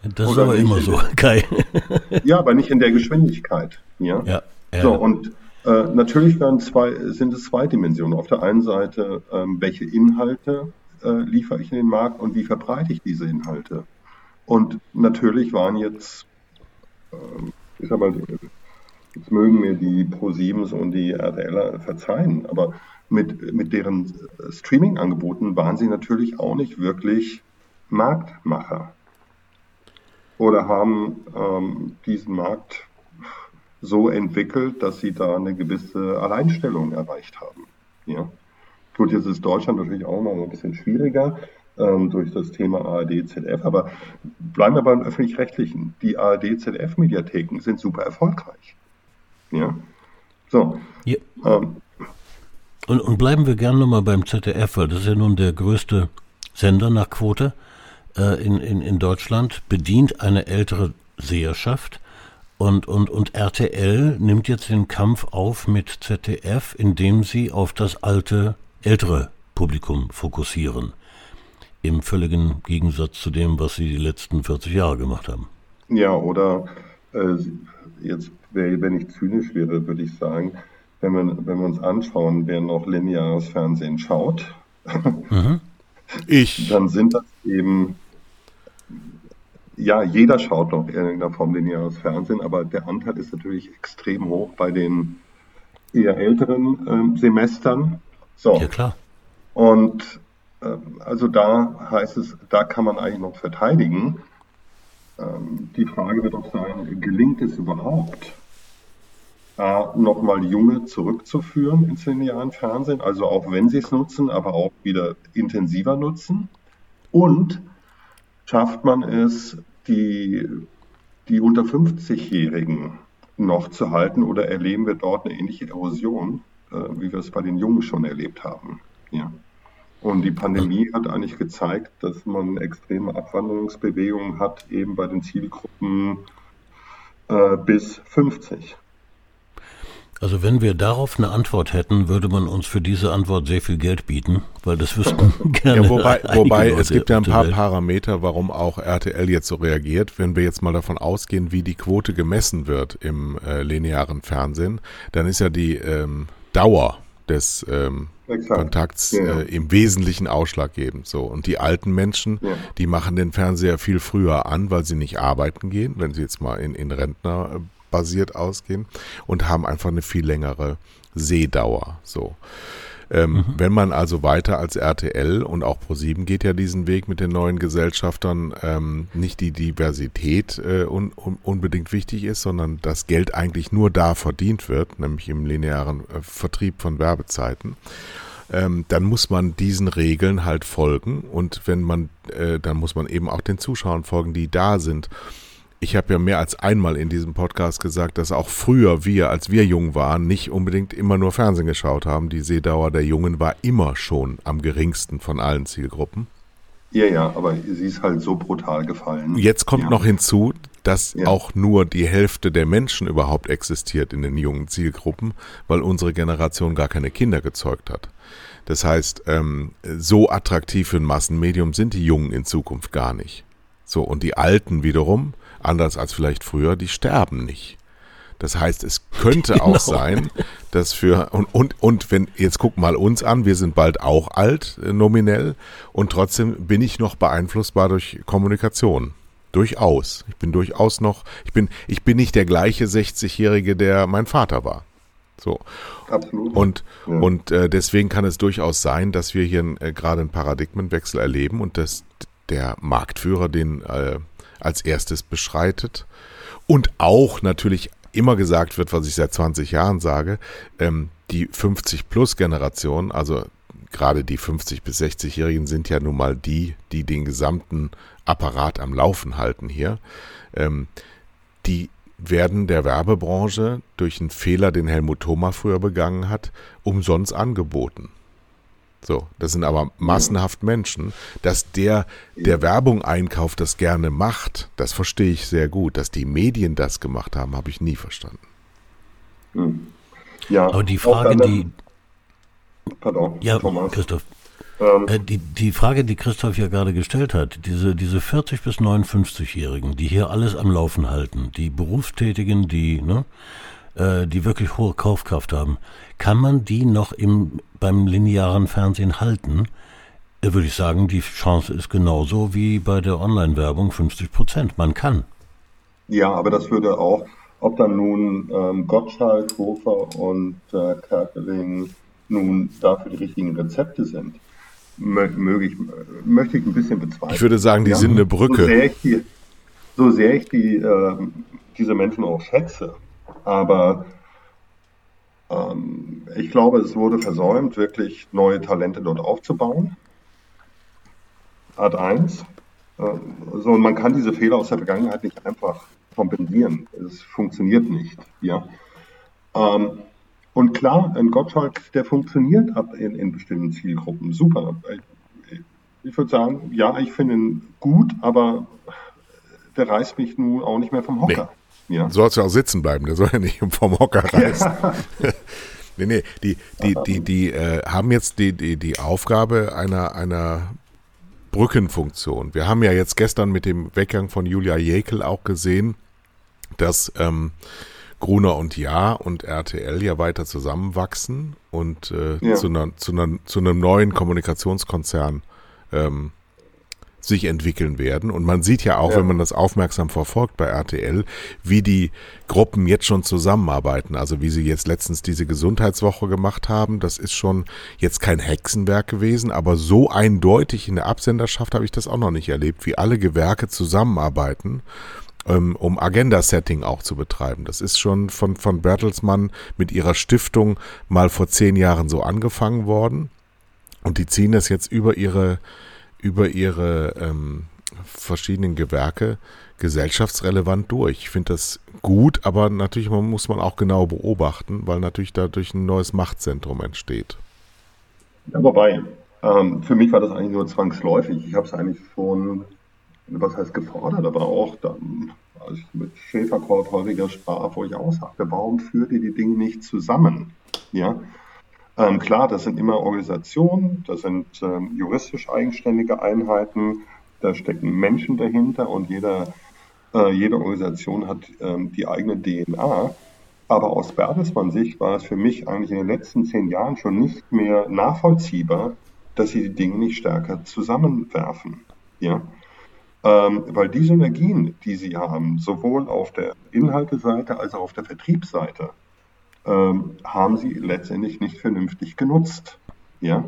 Das Oder ist aber immer so, Kai. ja, aber nicht in der Geschwindigkeit. Ja. ja, ja. So, und äh, natürlich zwei, sind es zwei Dimensionen. Auf der einen Seite, ähm, welche Inhalte äh, liefere ich in den Markt und wie verbreite ich diese Inhalte? Und natürlich waren jetzt, äh, ich sag mal, jetzt mögen mir die Pro7s und die RTLer verzeihen, aber mit, mit deren Streaming-Angeboten waren sie natürlich auch nicht wirklich Marktmacher oder haben ähm, diesen Markt so entwickelt, dass sie da eine gewisse Alleinstellung erreicht haben. Ja. Gut, jetzt ist Deutschland natürlich auch noch ein bisschen schwieriger ähm, durch das Thema ARD, ZDF, aber bleiben wir beim Öffentlich-Rechtlichen. Die ARD, ZDF-Mediatheken sind super erfolgreich. Ja. So. Ja. Ähm, und, und bleiben wir gerne nochmal beim ZDF, weil das ist ja nun der größte Sender nach Quote äh, in, in, in Deutschland bedient eine ältere Seherschaft und, und, und RTL nimmt jetzt den Kampf auf mit ZDF, indem sie auf das alte, ältere Publikum fokussieren. Im völligen Gegensatz zu dem, was sie die letzten 40 Jahre gemacht haben. Ja, oder äh, jetzt, wenn ich zynisch wäre, würde ich sagen, wenn wir, wenn wir uns anschauen, wer noch lineares Fernsehen schaut, mhm. [LAUGHS] ich. dann sind das eben ja, jeder schaut noch in irgendeiner Form lineares Fernsehen, aber der Anteil ist natürlich extrem hoch bei den eher älteren äh, Semestern. So. Ja, klar. Und äh, also da heißt es, da kann man eigentlich noch verteidigen. Ähm, die Frage wird auch sein, gelingt es überhaupt, äh, nochmal Junge zurückzuführen ins linearen Fernsehen, also auch wenn sie es nutzen, aber auch wieder intensiver nutzen? Und schafft man es, die, die unter 50-Jährigen noch zu halten oder erleben wir dort eine ähnliche Erosion, äh, wie wir es bei den Jungen schon erlebt haben? Ja. Und die Pandemie hat eigentlich gezeigt, dass man extreme Abwanderungsbewegungen hat, eben bei den Zielgruppen äh, bis 50. Also wenn wir darauf eine Antwort hätten, würde man uns für diese Antwort sehr viel Geld bieten, weil das wüssten [LAUGHS] gerne. Ja, wobei, wobei es gibt ja ein paar Parameter, warum auch RTL jetzt so reagiert. Wenn wir jetzt mal davon ausgehen, wie die Quote gemessen wird im äh, linearen Fernsehen, dann ist ja die ähm, Dauer des ähm, Kontakts ja. äh, im Wesentlichen ausschlaggebend. So und die alten Menschen, ja. die machen den Fernseher viel früher an, weil sie nicht arbeiten gehen, wenn sie jetzt mal in, in Rentner äh, basiert ausgehen und haben einfach eine viel längere Sehdauer. So. Ähm, mhm. Wenn man also weiter als RTL und auch ProSieben geht ja diesen Weg mit den neuen Gesellschaftern, ähm, nicht die Diversität äh, un, un, unbedingt wichtig ist, sondern das Geld eigentlich nur da verdient wird, nämlich im linearen äh, Vertrieb von Werbezeiten. Ähm, dann muss man diesen Regeln halt folgen und wenn man, äh, dann muss man eben auch den Zuschauern folgen, die da sind ich habe ja mehr als einmal in diesem Podcast gesagt, dass auch früher wir, als wir jung waren, nicht unbedingt immer nur Fernsehen geschaut haben. Die Sehdauer der Jungen war immer schon am geringsten von allen Zielgruppen. Ja, ja, aber sie ist halt so brutal gefallen. Jetzt kommt ja. noch hinzu, dass ja. auch nur die Hälfte der Menschen überhaupt existiert in den jungen Zielgruppen, weil unsere Generation gar keine Kinder gezeugt hat. Das heißt, ähm, so attraktiv für ein Massenmedium sind die Jungen in Zukunft gar nicht. So, und die Alten wiederum, anders als vielleicht früher, die sterben nicht. Das heißt, es könnte [LAUGHS] genau. auch sein, dass für und, und und wenn jetzt guck mal uns an, wir sind bald auch alt äh, nominell und trotzdem bin ich noch beeinflussbar durch Kommunikation. Durchaus. Ich bin durchaus noch, ich bin ich bin nicht der gleiche 60-jährige, der mein Vater war. So. Absolut. Und ja. und äh, deswegen kann es durchaus sein, dass wir hier äh, gerade einen Paradigmenwechsel erleben und dass der Marktführer den äh, als erstes beschreitet und auch natürlich immer gesagt wird, was ich seit 20 Jahren sage, ähm, die 50-Plus-Generation, also gerade die 50- bis 60-Jährigen sind ja nun mal die, die den gesamten Apparat am Laufen halten hier. Ähm, die werden der Werbebranche durch einen Fehler, den Helmut Thoma früher begangen hat, umsonst angeboten. So, das sind aber massenhaft Menschen. Dass der, der Werbung einkauft, das gerne macht, das verstehe ich sehr gut. Dass die Medien das gemacht haben, habe ich nie verstanden. Hm. Ja, aber die Frage, die. Pardon, ja, Thomas. Christoph. Ähm, äh, die, die Frage, die Christoph ja gerade gestellt hat, diese, diese 40- bis 59-Jährigen, die hier alles am Laufen halten, die Berufstätigen, die, ne, äh, die wirklich hohe Kaufkraft haben, kann man die noch im, beim linearen Fernsehen halten? Äh, würde ich sagen, die Chance ist genauso wie bei der Online-Werbung 50 Prozent. Man kann. Ja, aber das würde auch, ob dann nun ähm, Gottschalk, Hofer und äh, Kerkeling nun dafür die richtigen Rezepte sind, möge ich, möchte ich ein bisschen bezweifeln. Ich würde sagen, die ja, sind eine Brücke. So sehr ich die, so sehr ich die äh, diese Menschen auch schätze, aber ähm, ich glaube, es wurde versäumt, wirklich neue Talente dort aufzubauen. Art 1. Äh, so, und man kann diese Fehler aus der Vergangenheit nicht einfach kompensieren. Es funktioniert nicht. Ja. Ähm, und klar, ein Gottschalk, der funktioniert ab in, in bestimmten Zielgruppen. Super. Ich, ich würde sagen, ja, ich finde ihn gut, aber der reißt mich nun auch nicht mehr vom Hocker. Ja. Sollst ja auch sitzen bleiben, der soll ja nicht [LAUGHS] vom Hocker reißen. Ja. [LAUGHS] nee, nee, die, die, die, die äh, haben jetzt die, die, die Aufgabe einer, einer Brückenfunktion. Wir haben ja jetzt gestern mit dem Weggang von Julia Jekel auch gesehen, dass ähm, Gruner und Ja und RTL ja weiter zusammenwachsen und äh, ja. zu, einer, zu, einer, zu einem neuen Kommunikationskonzern ähm, sich entwickeln werden. Und man sieht ja auch, ja. wenn man das aufmerksam verfolgt bei RTL, wie die Gruppen jetzt schon zusammenarbeiten. Also wie sie jetzt letztens diese Gesundheitswoche gemacht haben, das ist schon jetzt kein Hexenwerk gewesen, aber so eindeutig in der Absenderschaft habe ich das auch noch nicht erlebt, wie alle Gewerke zusammenarbeiten ähm, um Agenda-Setting auch zu betreiben. Das ist schon von, von Bertelsmann mit ihrer Stiftung mal vor zehn Jahren so angefangen worden. Und die ziehen das jetzt über ihre über ihre ähm, verschiedenen Gewerke gesellschaftsrelevant durch. Ich finde das gut, aber natürlich muss man auch genau beobachten, weil natürlich dadurch ein neues Machtzentrum entsteht. Ja, wobei, ähm, für mich war das eigentlich nur zwangsläufig. Ich habe es eigentlich schon, was heißt gefordert, aber auch dann, als ich mit Schäferkort häufiger sprach, wo ich auch sagte, warum führt ihr die Dinge nicht zusammen? Ja, ähm, klar, das sind immer Organisationen, das sind ähm, juristisch eigenständige Einheiten, da stecken Menschen dahinter und jeder, äh, jede Organisation hat ähm, die eigene DNA. Aber aus Bertelsmann-Sicht war es für mich eigentlich in den letzten zehn Jahren schon nicht mehr nachvollziehbar, dass sie die Dinge nicht stärker zusammenwerfen. Ja? Ähm, weil die Synergien, die sie haben, sowohl auf der Inhalteseite als auch auf der Vertriebsseite, ähm, haben sie letztendlich nicht vernünftig genutzt. Ja.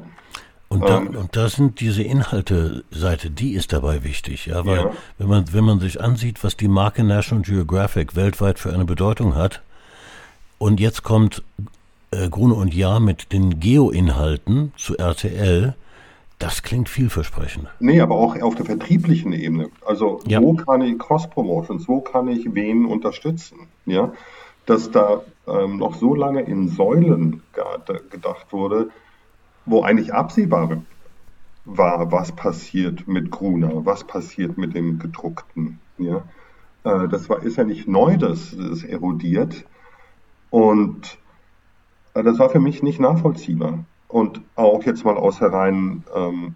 Und da, ähm, und da sind diese Inhalte-Seite, die ist dabei wichtig, ja, weil ja. wenn man wenn man sich ansieht, was die Marke National Geographic weltweit für eine Bedeutung hat, und jetzt kommt äh, Grune und Jahr mit den Geo-Inhalten zu RTL, das klingt vielversprechend. Nee, aber auch auf der vertrieblichen Ebene. Also ja. wo kann ich Cross-Promotions, wo kann ich wen unterstützen? Ja, dass da ähm, noch so lange in Säulen gedacht wurde, wo eigentlich absehbar war, was passiert mit Gruner, was passiert mit dem gedruckten. Ja? Äh, das war, ist ja nicht neu, dass es erodiert. Und äh, das war für mich nicht nachvollziehbar. Und auch jetzt mal aus der rein ähm,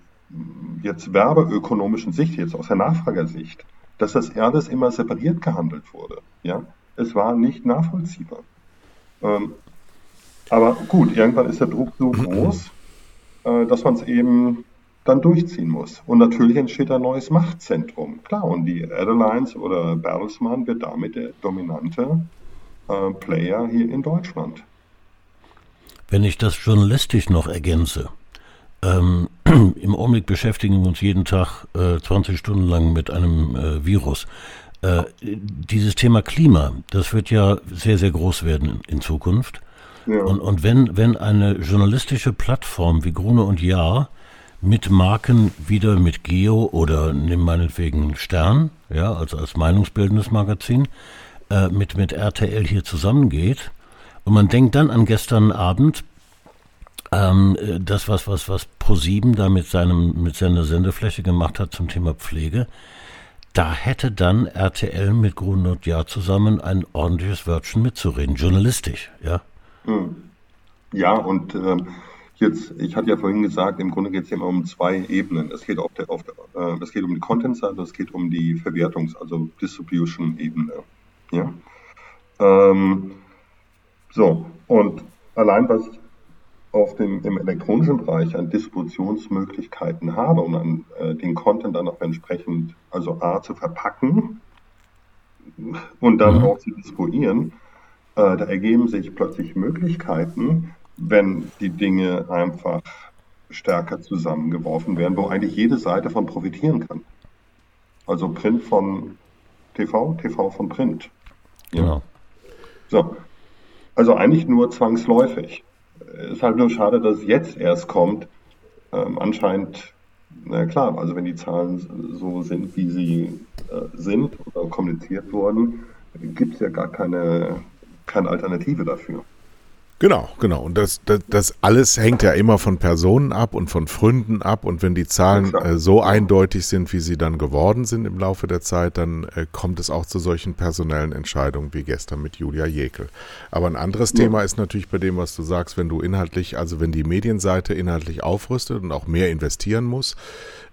jetzt werbeökonomischen Sicht, jetzt aus der Nachfragersicht, dass das alles immer separiert gehandelt wurde. Ja, es war nicht nachvollziehbar. Ähm, aber gut, irgendwann ist der Druck so groß, äh, dass man es eben dann durchziehen muss. Und natürlich entsteht ein neues Machtzentrum. Klar, und die Airlines oder Bertelsmann wird damit der dominante äh, Player hier in Deutschland. Wenn ich das journalistisch noch ergänze, ähm, [CLEARS THROAT] im Augenblick beschäftigen wir uns jeden Tag äh, 20 Stunden lang mit einem äh, Virus. Äh, dieses Thema Klima, das wird ja sehr, sehr groß werden in, in Zukunft. Ja. Und, und wenn, wenn eine journalistische Plattform wie Grune und Jahr mit Marken wieder mit Geo oder nimm meinetwegen Stern, ja, also als meinungsbildendes Magazin, äh, mit, mit RTL hier zusammengeht. Und man denkt dann an gestern Abend, ähm, das, was, was, was ProSieben da mit, seinem, mit seiner Sendefläche gemacht hat zum Thema Pflege, da hätte dann RTL mit Grunot Jahr zusammen ein ordentliches Wörtchen mitzureden, journalistisch, ja. Hm. Ja, und ähm, Jetzt, ich hatte ja vorhin gesagt, im Grunde geht es immer um zwei Ebenen. Es geht, auf der, auf der, äh, es geht um die Content-Seite, es geht um die Verwertungs-, also Distribution-Ebene. Ja? Ähm, so, und allein was auf dem, im elektronischen Bereich an Distributionsmöglichkeiten habe, um an, äh, den Content dann auch entsprechend, also A, zu verpacken und dann mhm. auch zu distribuieren, äh, da ergeben sich plötzlich Möglichkeiten, wenn die Dinge einfach stärker zusammengeworfen werden, wo eigentlich jede Seite von profitieren kann. Also Print von TV, TV von Print. Ja. Genau. So. Also eigentlich nur zwangsläufig. Ist halt nur schade, dass es jetzt erst kommt. Ähm, anscheinend, na klar, also wenn die Zahlen so sind, wie sie äh, sind oder kommuniziert wurden, gibt es ja gar keine, keine Alternative dafür. Genau, genau. Und das, das, das alles hängt ja immer von Personen ab und von Fründen ab. Und wenn die Zahlen äh, so eindeutig sind, wie sie dann geworden sind im Laufe der Zeit, dann äh, kommt es auch zu solchen personellen Entscheidungen wie gestern mit Julia Jekel. Aber ein anderes ja. Thema ist natürlich bei dem, was du sagst, wenn du inhaltlich, also wenn die Medienseite inhaltlich aufrüstet und auch mehr investieren muss,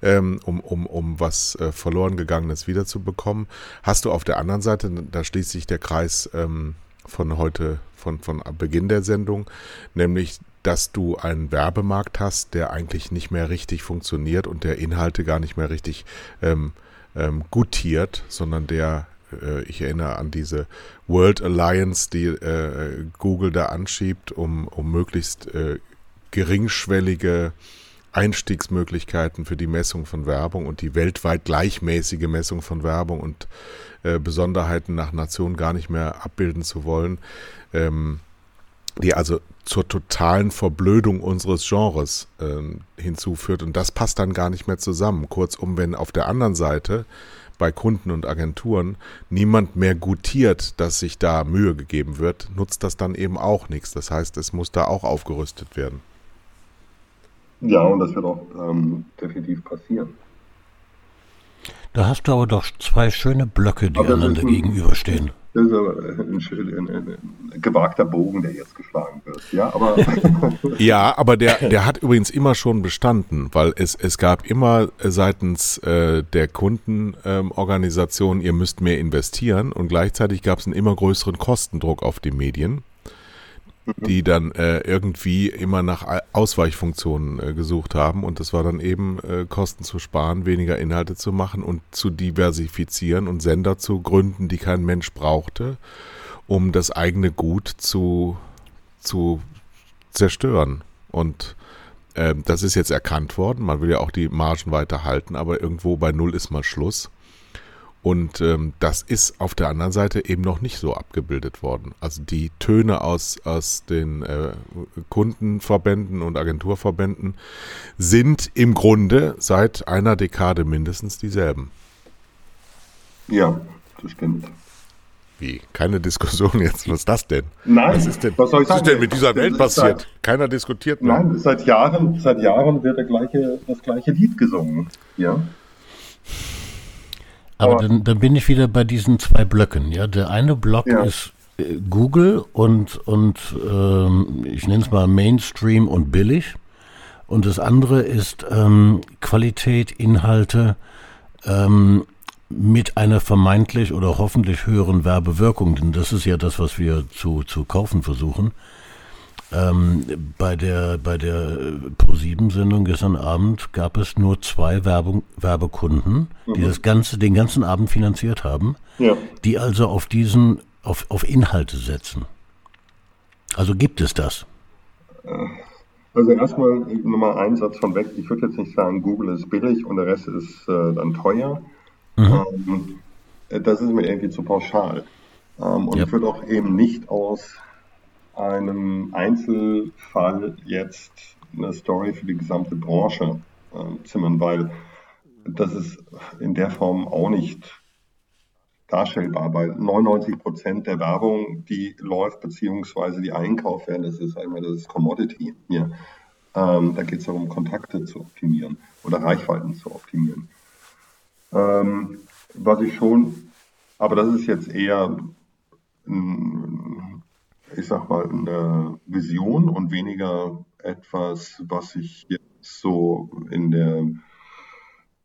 ähm, um, um, um was äh, verloren gegangenes wiederzubekommen, hast du auf der anderen Seite, da schließt sich der Kreis ähm, von heute von, von Beginn der Sendung, nämlich dass du einen Werbemarkt hast, der eigentlich nicht mehr richtig funktioniert und der Inhalte gar nicht mehr richtig ähm, ähm, gutiert, sondern der, äh, ich erinnere an diese World Alliance, die äh, Google da anschiebt, um, um möglichst äh, geringschwellige Einstiegsmöglichkeiten für die Messung von Werbung und die weltweit gleichmäßige Messung von Werbung und äh, Besonderheiten nach Nation gar nicht mehr abbilden zu wollen, ähm, die also zur totalen Verblödung unseres Genres ähm, hinzuführt. Und das passt dann gar nicht mehr zusammen. Kurzum, wenn auf der anderen Seite bei Kunden und Agenturen niemand mehr gutiert, dass sich da Mühe gegeben wird, nutzt das dann eben auch nichts. Das heißt, es muss da auch aufgerüstet werden. Ja, und das wird auch ähm, definitiv passieren. Da hast du aber doch zwei schöne Blöcke, die aber einander gegenüberstehen. Das ist aber ein, ein, ein, ein, gewagter Bogen, der jetzt geschlagen wird. Ja, aber, [LAUGHS] ja, aber der, der hat übrigens immer schon bestanden, weil es, es gab immer seitens äh, der Kundenorganisation, ähm, ihr müsst mehr investieren und gleichzeitig gab es einen immer größeren Kostendruck auf die Medien die dann äh, irgendwie immer nach Ausweichfunktionen äh, gesucht haben. Und das war dann eben äh, Kosten zu sparen, weniger Inhalte zu machen und zu diversifizieren und Sender zu gründen, die kein Mensch brauchte, um das eigene Gut zu, zu zerstören. Und äh, das ist jetzt erkannt worden. Man will ja auch die Margen weiter halten, aber irgendwo bei Null ist mal Schluss. Und ähm, das ist auf der anderen Seite eben noch nicht so abgebildet worden. Also die Töne aus, aus den äh, Kundenverbänden und Agenturverbänden sind im Grunde seit einer Dekade mindestens dieselben. Ja, das stimmt. Wie? Keine Diskussion jetzt. Was ist das denn? Nein. Was ist denn, was was ist denn mit dieser Welt passiert? Seit, Keiner diskutiert mehr. Nein, seit Jahren, seit Jahren wird der gleiche, das gleiche Lied gesungen. Ja. Aber, dann, dann, bin ich wieder bei diesen zwei Blöcken. Ja, der eine Block ja. ist äh, Google und und ähm, ich nenne es mal Mainstream und billig. Und das andere ist ähm, Qualität, Inhalte ähm, mit einer vermeintlich oder hoffentlich höheren Werbewirkung. Denn das ist ja das, was wir zu, zu kaufen versuchen. Ähm, bei der, bei der Pro7-Sendung gestern Abend gab es nur zwei Werbung, Werbekunden, mhm. die das ganze, den ganzen Abend finanziert haben, ja. die also auf diesen, auf, auf Inhalte setzen. Also gibt es das? Also erstmal nochmal ein Satz von weg. Ich würde jetzt nicht sagen, Google ist billig und der Rest ist äh, dann teuer. Mhm. Ähm, das ist mir irgendwie zu pauschal. Ähm, und ja. ich würde auch eben nicht aus einem Einzelfall jetzt eine Story für die gesamte Branche äh, zimmern, weil das ist in der Form auch nicht darstellbar, weil 99 Prozent der Werbung, die läuft, beziehungsweise die einkauft werden, das ist einmal das Commodity. Ja. Ähm, da geht es darum, Kontakte zu optimieren oder Reichweiten zu optimieren. Ähm, was ich schon, aber das ist jetzt eher ein, ich sag mal, eine Vision und weniger etwas, was sich jetzt so in der,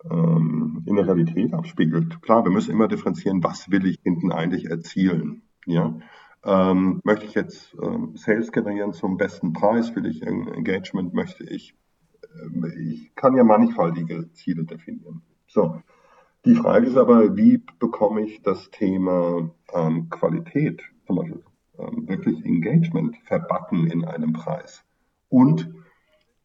ähm, in der Realität abspiegelt. Klar, wir müssen immer differenzieren, was will ich hinten eigentlich erzielen. Ja? Ähm, möchte ich jetzt ähm, Sales generieren zum besten Preis? Will ich Engagement? Möchte ich? Äh, ich kann ja mannigfaltige Ziele definieren. So. Die Frage ist aber, wie bekomme ich das Thema ähm, Qualität zum Beispiel wirklich Engagement verbacken in einem Preis. Und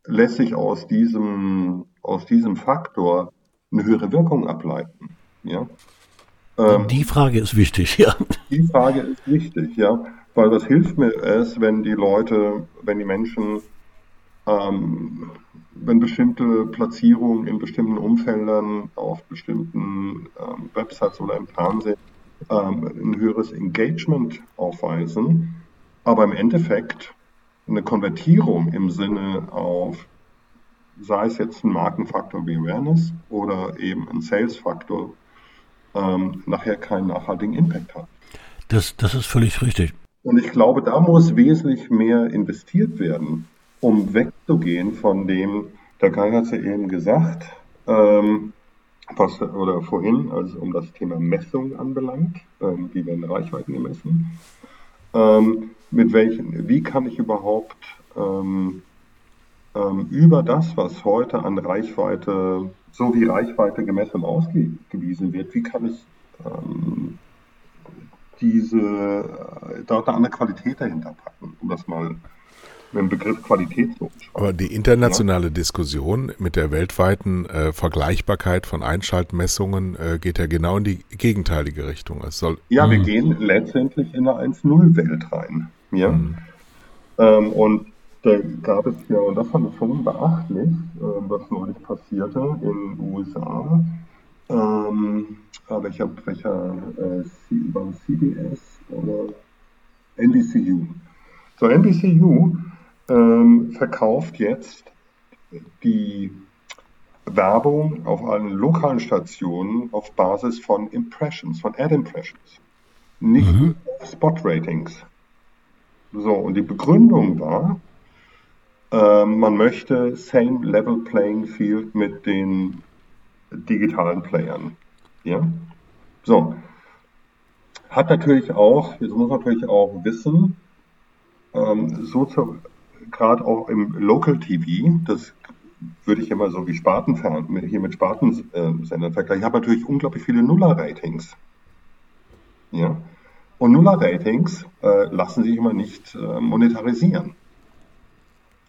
lässt sich aus diesem, aus diesem Faktor eine höhere Wirkung ableiten. Ja? Ähm, die Frage ist wichtig, [LAUGHS] ja. Die Frage ist wichtig, ja. Weil was hilft mir es, wenn die Leute, wenn die Menschen, ähm, wenn bestimmte Platzierungen in bestimmten Umfeldern auf bestimmten ähm, Websites oder im Fernsehen ähm, ein höheres Engagement aufweisen, aber im Endeffekt eine Konvertierung im Sinne auf, sei es jetzt ein Markenfaktor wie Awareness oder eben ein Sales-Faktor, ähm, nachher keinen nachhaltigen Impact hat. Das, das ist völlig richtig. Und ich glaube, da muss wesentlich mehr investiert werden, um wegzugehen von dem, der Kai hat es ja eben gesagt, ähm, was, oder vorhin, als es um das Thema Messung anbelangt, ähm, wie werden Reichweiten gemessen, ähm, mit welchen, wie kann ich überhaupt ähm, ähm, über das, was heute an Reichweite, so wie Reichweite gemessen ausgewiesen wird, wie kann ich ähm, diese, äh, dort eine andere Qualität dahinter packen, um das mal mit dem Begriff Qualität so. Aber die internationale ja. Diskussion mit der weltweiten äh, Vergleichbarkeit von Einschaltmessungen äh, geht ja genau in die gegenteilige Richtung. Es soll ja, wir hm. gehen letztendlich in eine 1-0-Welt rein. Ja? Mhm. Ähm, und da gab es ja, und das fand ich schon beachtlich, äh, was neulich passierte in den USA. Ähm, welcher, welcher äh, war CBS oder NBCU? So, NBCU ähm, verkauft jetzt die Werbung auf allen lokalen Stationen auf Basis von Impressions, von Ad Impressions, nicht mhm. Spot Ratings. So, und die Begründung war, äh, man möchte same level playing field mit den digitalen Playern. Ja? So. Hat natürlich auch, jetzt muss man natürlich auch wissen, ähm, so zu, gerade auch im Local TV, das würde ich immer so wie Spartenfern, hier mit Spartensendern vergleichen, ich habe natürlich unglaublich viele Nuller-Ratings. Ja? Und Nuller-Ratings äh, lassen sich immer nicht äh, monetarisieren.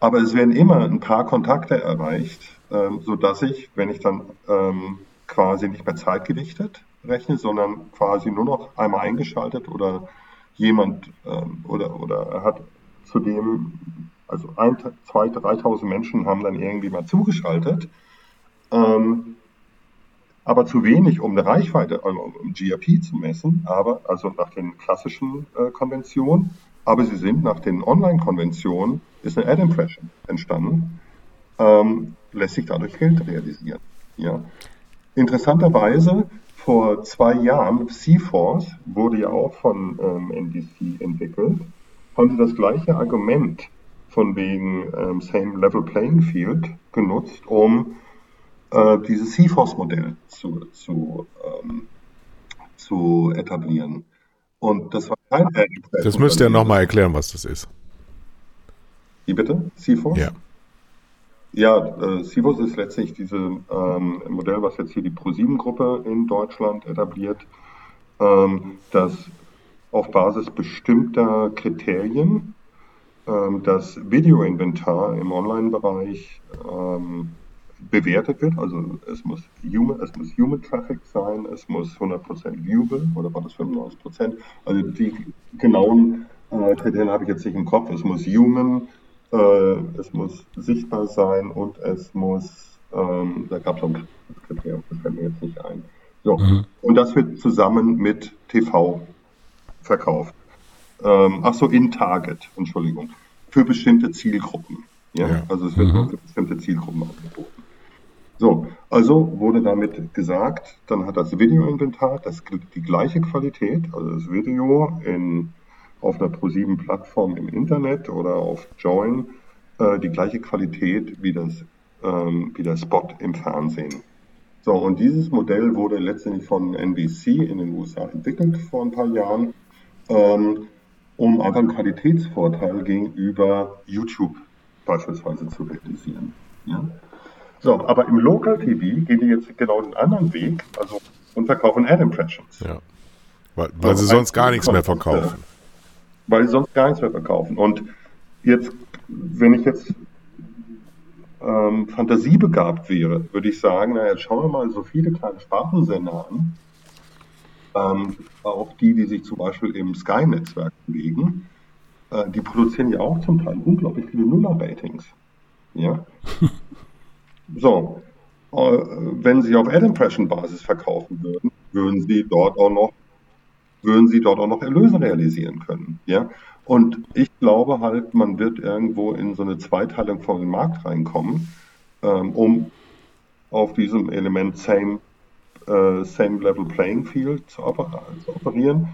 Aber es werden immer ein paar Kontakte erreicht, ähm, sodass ich, wenn ich dann ähm, quasi nicht mehr zeitgedichtet rechne, sondern quasi nur noch einmal eingeschaltet oder jemand ähm, oder, oder hat zudem also 2.000, 3.000 Menschen haben dann irgendwie mal zugeschaltet. Ähm, aber zu wenig, um eine Reichweite, also um GRP zu messen, aber also nach den klassischen äh, Konventionen, aber sie sind nach den Online-Konventionen, ist eine Ad-Impression entstanden, ähm, lässt sich dadurch Geld realisieren. Ja. Interessanterweise vor zwei Jahren, CForce wurde ja auch von ähm, NBC entwickelt, haben sie das gleiche Argument von wegen ähm, Same Level Playing Field genutzt, um äh, dieses CForce-Modell zu, zu, ähm, zu etablieren. Und das war kein Das müsst ihr nochmal erklären, was das ist. Wie bitte? CForce? Ja. Ja, äh, CFOS ist letztlich dieses ähm, Modell, was jetzt hier die ProSieben-Gruppe in Deutschland etabliert, ähm, das auf Basis bestimmter Kriterien ähm, das Videoinventar im Online-Bereich ähm, bewertet wird. Also es muss, human, es muss Human Traffic sein, es muss 100% viewable oder war das 95%? Also die genauen äh, Kriterien habe ich jetzt nicht im Kopf. Es muss human, äh, es muss sichtbar sein und es muss, ähm, da gab es noch ein Kriterium, das fällt mir jetzt nicht ein. So. Mhm. Und das wird zusammen mit TV verkauft. Ähm, ach so, in Target, Entschuldigung. Für bestimmte Zielgruppen. Ja? ja. Also es wird mhm. für bestimmte Zielgruppen angeboten. So, also wurde damit gesagt, dann hat das Videoinventar das, die gleiche Qualität, also das Video in auf einer ProSieben-Plattform im Internet oder auf Join äh, die gleiche Qualität wie das, ähm, wie der Spot im Fernsehen. So, und dieses Modell wurde letztendlich von NBC in den USA entwickelt vor ein paar Jahren, ähm, um einfach einen Qualitätsvorteil gegenüber YouTube beispielsweise zu realisieren. Ja? So, aber im Local TV gehen die jetzt genau den anderen Weg, also und verkaufen Ad Impressions. Ja. Weil, weil sie sonst gar nichts mehr verkaufen weil sie sonst gar nichts mehr verkaufen. Und jetzt, wenn ich jetzt ähm, fantasiebegabt wäre, würde ich sagen, naja, jetzt schauen wir mal so viele kleine Spartensender an, ähm, auch die, die sich zum Beispiel im Sky-Netzwerk bewegen, äh, die produzieren ja auch zum Teil unglaublich viele Nuller-Ratings. Ja. [LAUGHS] so, äh, wenn sie auf Ad-Impression-Basis verkaufen würden, würden sie dort auch noch würden sie dort auch noch Erlöse realisieren können. Ja? Und ich glaube halt, man wird irgendwo in so eine Zweiteilung von dem Markt reinkommen, ähm, um auf diesem Element Same, äh, same Level Playing Field zu, oper zu, operieren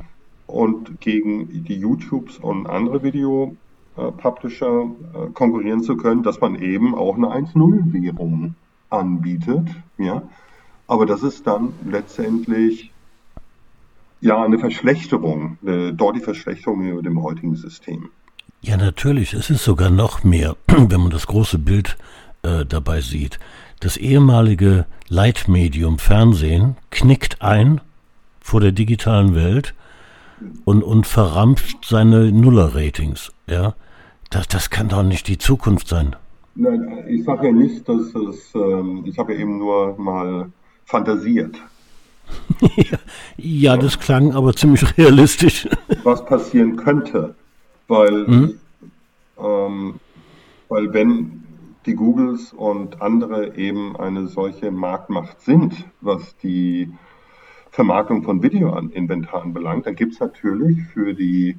und gegen die YouTubes und andere Video-Publisher äh, konkurrieren zu können, dass man eben auch eine 1-0-Währung anbietet. Ja? Aber das ist dann letztendlich ja, eine Verschlechterung, eine deutliche Verschlechterung über dem heutigen System. Ja, natürlich. Es ist sogar noch mehr, [CLEARS THROAT] wenn man das große Bild äh, dabei sieht. Das ehemalige Leitmedium Fernsehen knickt ein vor der digitalen Welt und, und verrampft seine Nuller-Ratings. Ja? Das, das kann doch nicht die Zukunft sein. Nein, ich sage ja nicht, dass es, ähm, ich habe ja eben nur mal fantasiert. [LAUGHS] ja, das klang aber ziemlich realistisch. [LAUGHS] Was passieren könnte, weil, mhm. ähm, weil wenn die Googles und andere eben eine solche Marktmacht sind, was die Vermarktung von Videoinventaren belangt, dann gibt es natürlich für die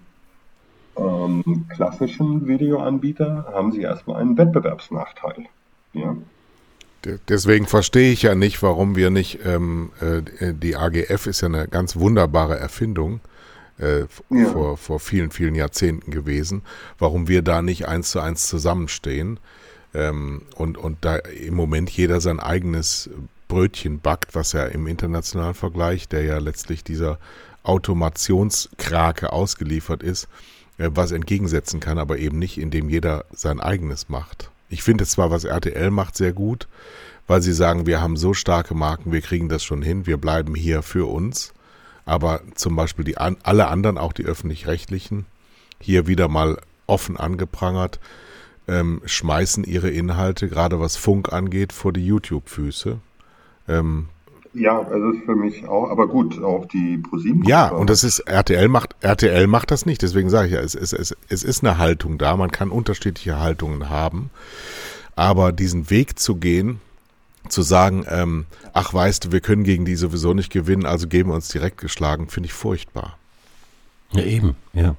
ähm, klassischen Videoanbieter, haben sie erstmal einen Wettbewerbsnachteil. Ja? Deswegen verstehe ich ja nicht, warum wir nicht, ähm, äh, die AGF ist ja eine ganz wunderbare Erfindung äh, ja. vor, vor vielen, vielen Jahrzehnten gewesen, warum wir da nicht eins zu eins zusammenstehen ähm, und, und da im Moment jeder sein eigenes Brötchen backt, was ja im internationalen Vergleich, der ja letztlich dieser Automationskrake ausgeliefert ist, äh, was entgegensetzen kann, aber eben nicht, indem jeder sein eigenes macht. Ich finde zwar, was RTL macht, sehr gut, weil sie sagen, wir haben so starke Marken, wir kriegen das schon hin, wir bleiben hier für uns. Aber zum Beispiel die alle anderen, auch die öffentlich-rechtlichen, hier wieder mal offen angeprangert, ähm, schmeißen ihre Inhalte, gerade was Funk angeht, vor die YouTube-Füße. Ähm, ja, also ist für mich auch, aber gut, auch die ProSieben. Ja, und das ist, RTL macht, RTL macht das nicht, deswegen sage ich ja, es, es, es, es ist eine Haltung da, man kann unterschiedliche Haltungen haben, aber diesen Weg zu gehen, zu sagen, ähm, ach weißt du, wir können gegen die sowieso nicht gewinnen, also geben wir uns direkt geschlagen, finde ich furchtbar. Ja, eben, ja.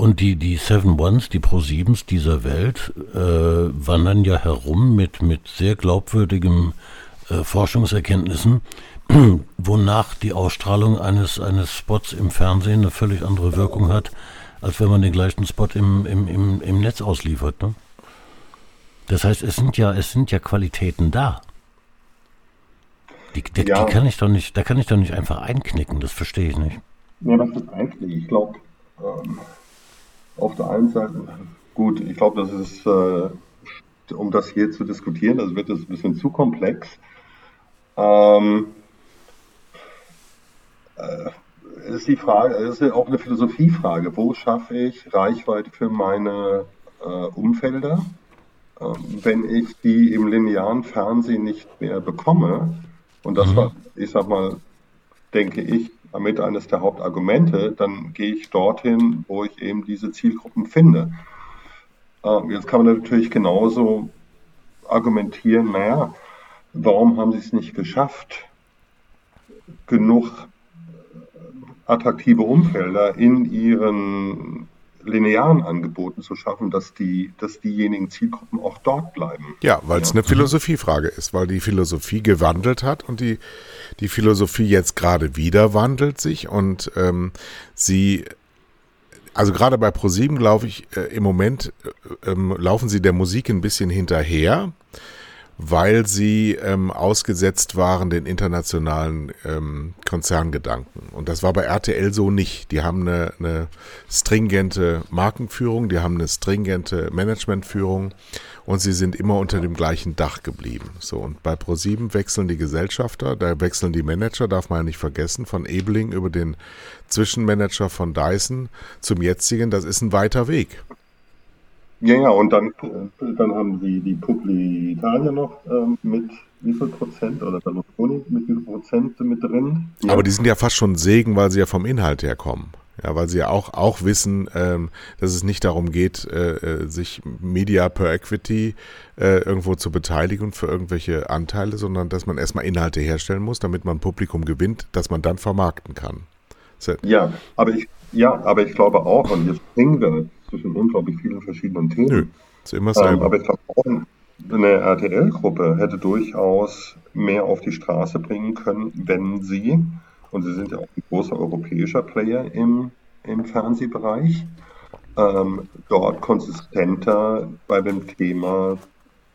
Und die, die Seven Ones, die Pro Siebens dieser Welt, äh, wandern ja herum mit, mit sehr glaubwürdigem äh, Forschungserkenntnissen [CLEARS THROAT] wonach die Ausstrahlung eines, eines Spots im Fernsehen eine völlig andere Wirkung hat, als wenn man den gleichen Spot im, im, im, im Netz ausliefert. Ne? Das heißt, es sind ja, es sind ja Qualitäten da. Die, die, ja. die kann ich doch nicht, da kann ich doch nicht einfach einknicken, das verstehe ich nicht. Ja, das ist eigentlich, ich glaube, ähm, auf der einen Seite, gut, ich glaube, das ist, äh, um das hier zu diskutieren, das wird das ein bisschen zu komplex. Ähm, äh, ist die Frage, ist ja auch eine Philosophiefrage. Wo schaffe ich Reichweite für meine äh, Umfelder, ähm, wenn ich die im linearen Fernsehen nicht mehr bekomme? Und das mhm. war, ich sag mal, denke ich, damit eines der Hauptargumente, dann gehe ich dorthin, wo ich eben diese Zielgruppen finde. Ähm, jetzt kann man natürlich genauso argumentieren, naja, warum haben sie es nicht geschafft, genug attraktive Umfelder in ihren linearen Angeboten zu schaffen, dass die, dass diejenigen Zielgruppen auch dort bleiben. Ja, weil es ja. eine Philosophiefrage ist, weil die Philosophie gewandelt hat und die, die Philosophie jetzt gerade wieder wandelt sich und ähm, sie also gerade bei ProSieben glaube ich, äh, im Moment äh, ähm, laufen sie der Musik ein bisschen hinterher weil sie ähm, ausgesetzt waren den internationalen ähm, Konzerngedanken. Und das war bei RTL so nicht. Die haben eine, eine stringente Markenführung, die haben eine stringente Managementführung und sie sind immer unter dem gleichen Dach geblieben. So und bei ProSieben wechseln die Gesellschafter, da wechseln die Manager, darf man ja nicht vergessen, von Ebeling über den Zwischenmanager von Dyson zum jetzigen. Das ist ein weiter Weg. Ja, ja, und dann, äh, dann haben sie die Publi Italia noch ähm, mit wie viel Prozent oder Berlusconi mit wie viel Prozent mit drin. Ja. Aber die sind ja fast schon Segen, weil sie ja vom Inhalt her kommen. Ja, weil sie ja auch, auch wissen, ähm, dass es nicht darum geht, äh, äh, sich Media per Equity äh, irgendwo zu beteiligen für irgendwelche Anteile, sondern dass man erstmal Inhalte herstellen muss, damit man Publikum gewinnt, dass man dann vermarkten kann. Ja, aber ich, ja, aber ich glaube auch, und jetzt bringen wir zwischen unglaublich vielen verschiedenen Themen. Nö, ist immer ähm, aber ich glaube eine RTL-Gruppe hätte durchaus mehr auf die Straße bringen können, wenn sie, und sie sind ja auch ein großer europäischer Player im, im Fernsehbereich, ähm, dort konsistenter bei dem Thema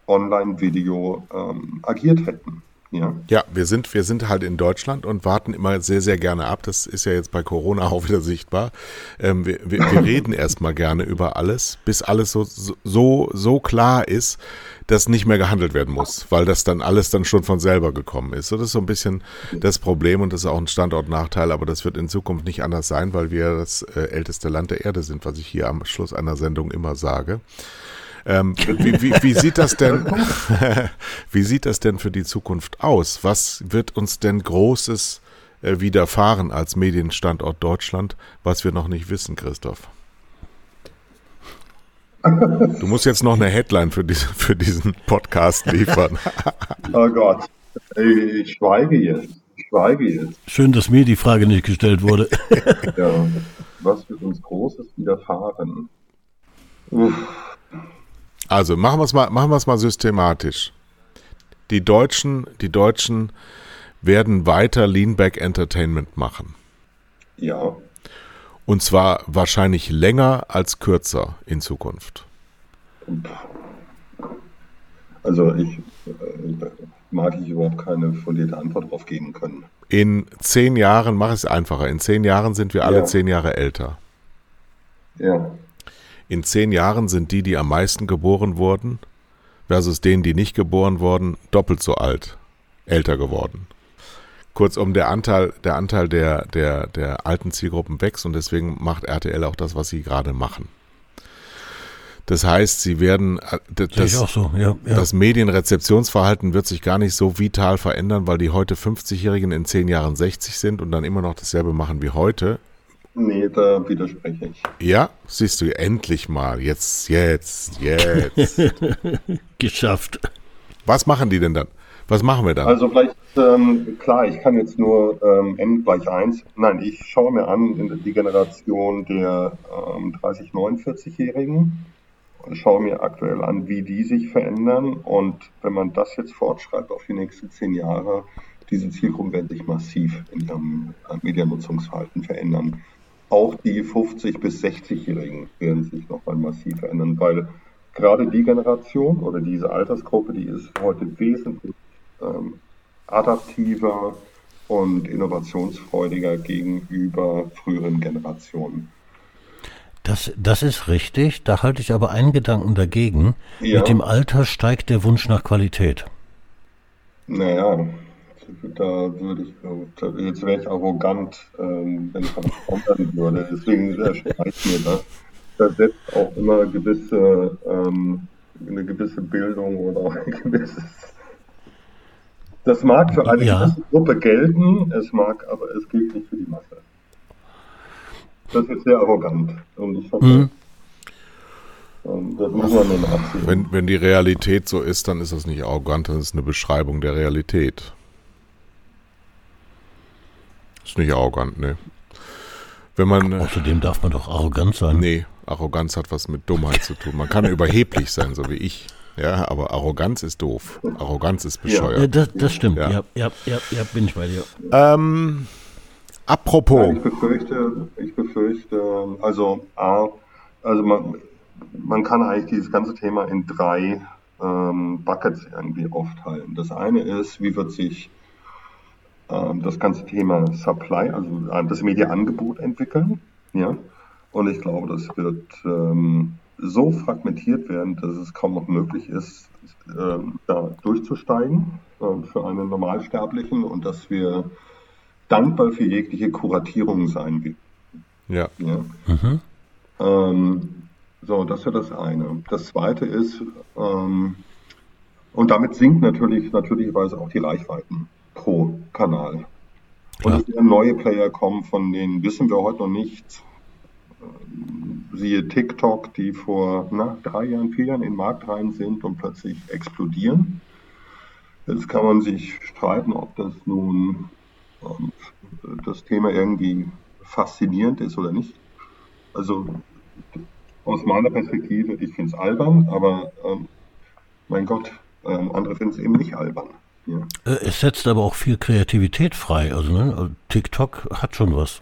Online-Video ähm, agiert hätten. Ja. ja, wir sind, wir sind halt in Deutschland und warten immer sehr, sehr gerne ab. Das ist ja jetzt bei Corona auch wieder sichtbar. Ähm, wir, wir, wir [LAUGHS] reden erstmal gerne über alles, bis alles so, so, so klar ist, dass nicht mehr gehandelt werden muss, weil das dann alles dann schon von selber gekommen ist. So, das ist so ein bisschen das Problem und das ist auch ein Standortnachteil, aber das wird in Zukunft nicht anders sein, weil wir das äh, älteste Land der Erde sind, was ich hier am Schluss einer Sendung immer sage. Ähm, wie, wie, wie, sieht das denn, [LAUGHS] wie sieht das denn für die Zukunft aus? Was wird uns denn Großes äh, widerfahren als Medienstandort Deutschland, was wir noch nicht wissen, Christoph? Du musst jetzt noch eine Headline für, diese, für diesen Podcast liefern. [LAUGHS] oh Gott, ich schweige jetzt. Ich schweige jetzt. Schön, dass mir die Frage nicht gestellt wurde. [LAUGHS] ja, was wird uns Großes widerfahren? Uff. Also machen wir es mal, machen wir es mal systematisch. Die Deutschen, die Deutschen werden weiter Leanback Entertainment machen. Ja. Und zwar wahrscheinlich länger als kürzer in Zukunft. Also ich äh, mag ich überhaupt keine fundierte Antwort darauf geben können. In zehn Jahren, mach es einfacher, in zehn Jahren sind wir alle ja. zehn Jahre älter. Ja in zehn Jahren sind die, die am meisten geboren wurden, versus denen, die nicht geboren wurden, doppelt so alt, älter geworden. Kurzum, der Anteil, der Anteil der, der, der alten Zielgruppen wächst und deswegen macht RTL auch das, was sie gerade machen. Das heißt, sie werden äh, das, so. ja, ja. das Medienrezeptionsverhalten wird sich gar nicht so vital verändern, weil die heute 50-Jährigen in zehn Jahren 60 sind und dann immer noch dasselbe machen wie heute. Nee, da widerspreche ich. Ja, siehst du, endlich mal. Jetzt, jetzt, jetzt. [LAUGHS] Geschafft. Was machen die denn dann? Was machen wir dann? Also vielleicht, ähm, klar, ich kann jetzt nur ähm, n gleich 1. Nein, ich schaue mir an die Generation der ähm, 30-, 49-Jährigen und schaue mir aktuell an, wie die sich verändern. Und wenn man das jetzt fortschreibt auf die nächsten zehn Jahre, diese Zielgruppen werden sich massiv in ihrem äh, Mediennutzungsverhalten verändern. Auch die 50- bis 60-Jährigen werden sich nochmal massiv verändern, weil gerade die Generation oder diese Altersgruppe, die ist heute wesentlich ähm, adaptiver und innovationsfreudiger gegenüber früheren Generationen. Das, das ist richtig, da halte ich aber einen Gedanken dagegen. Ja. Mit dem Alter steigt der Wunsch nach Qualität. Naja, da würde ich, jetzt wäre ich arrogant, ähm, wenn ich das ändern würde. Deswegen erschleicht mir das. Da setzt auch immer gewisse, ähm, eine gewisse Bildung oder auch [LAUGHS] ein gewisses. Das mag für eine ja. gewisse Gruppe gelten, es mag, aber es gilt nicht für die Masse. Das ist jetzt sehr arrogant. Und ich fand, mhm. das muss man nur nachsehen. Wenn, wenn die Realität so ist, dann ist das nicht arrogant, dann ist es eine Beschreibung der Realität. Ist nicht arrogant, ne. Wenn man, äh, Außerdem darf man doch arrogant sein. Nee, Arroganz hat was mit Dummheit zu tun. Man kann [LAUGHS] überheblich sein, so wie ich. Ja, aber Arroganz ist doof. Arroganz ist bescheuert. Ja, das, das stimmt. Ja. Ja, ja, ja, ja, bin ich bei dir. Ähm, apropos. ich befürchte, ich befürchte, also A, also man, man kann eigentlich dieses ganze Thema in drei ähm, Buckets irgendwie aufteilen. Das eine ist, wie wird sich das ganze Thema Supply, also äh, das Mediaangebot entwickeln. Ja? Und ich glaube, das wird ähm, so fragmentiert werden, dass es kaum noch möglich ist, ähm, da durchzusteigen äh, für einen Normalsterblichen und dass wir dankbar für jegliche Kuratierung sein werden. Ja. ja. Mhm. Ähm, so, das wäre das eine. Das zweite ist, ähm, und damit sinkt natürlich natürlicherweise auch die Reichweiten pro Kanal. Und es werden neue Player kommen, von denen wissen wir heute noch nichts. Ähm, siehe TikTok, die vor na, drei Jahren, vier Jahren in den Markt rein sind und plötzlich explodieren. Jetzt kann man sich streiten, ob das nun ähm, das Thema irgendwie faszinierend ist oder nicht. Also aus meiner Perspektive, ich finde es albern, aber ähm, mein Gott, ähm, andere finden es eben nicht albern. Ja. Äh, es setzt aber auch viel Kreativität frei. Also, ne? TikTok hat schon was.